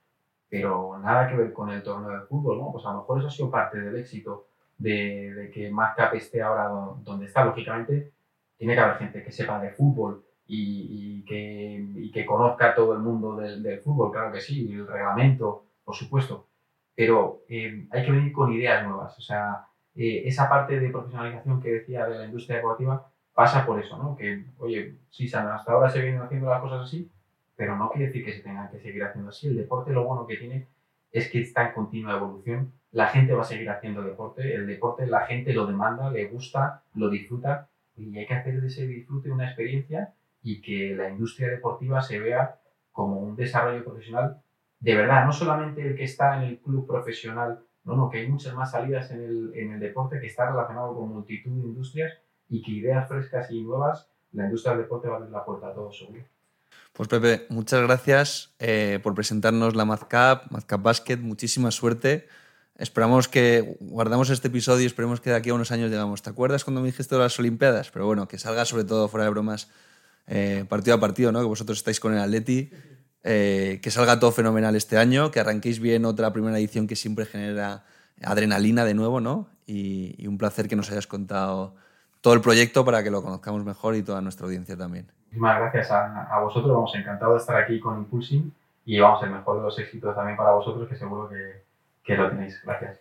pero nada que ver con el torneo de fútbol, ¿no? Pues a lo mejor eso ha sido parte del éxito de, de que Mazcap esté ahora donde está. Lógicamente, tiene que haber gente que sepa de fútbol y, y, que, y que, conozca todo el mundo del, del, fútbol, claro que sí, el reglamento, por supuesto. Pero eh, hay que venir con ideas nuevas. O sea, eh, esa parte de profesionalización que decía de la industria deportiva pasa por eso, ¿no? Que, oye, sí, hasta ahora se vienen haciendo las cosas así, pero no quiere decir que se tengan que seguir haciendo así. El deporte lo bueno que tiene es que está en continua evolución la gente va a seguir haciendo deporte, el deporte la gente lo demanda, le gusta, lo disfruta y hay que hacer de ese disfrute una experiencia y que la industria deportiva se vea como un desarrollo profesional de verdad, no solamente el que está en el club profesional, no, no, que hay muchas más salidas en el, en el deporte que está relacionado con multitud de industrias y que ideas frescas y nuevas, la industria del deporte va a abrir la puerta a todos seguro. Pues Pepe, muchas gracias eh, por presentarnos la MazCap, MazCap Basket, muchísima suerte. Esperamos que guardamos este episodio y esperemos que de aquí a unos años llegamos. ¿Te acuerdas cuando me dijiste de las Olimpiadas? Pero bueno, que salga sobre todo fuera de bromas eh, partido a partido, ¿no? Que vosotros estáis con el Atleti. Eh, que salga todo fenomenal este año, que arranquéis bien otra primera edición que siempre genera adrenalina de nuevo, ¿no? Y, un placer que nos hayas contado todo el proyecto para que lo conozcamos mejor y toda nuestra audiencia también. Muchísimas gracias a, a vosotros, vamos encantado de estar aquí con Impulsing y vamos el mejor de los éxitos también para vosotros, que seguro que, que lo tenéis. Gracias.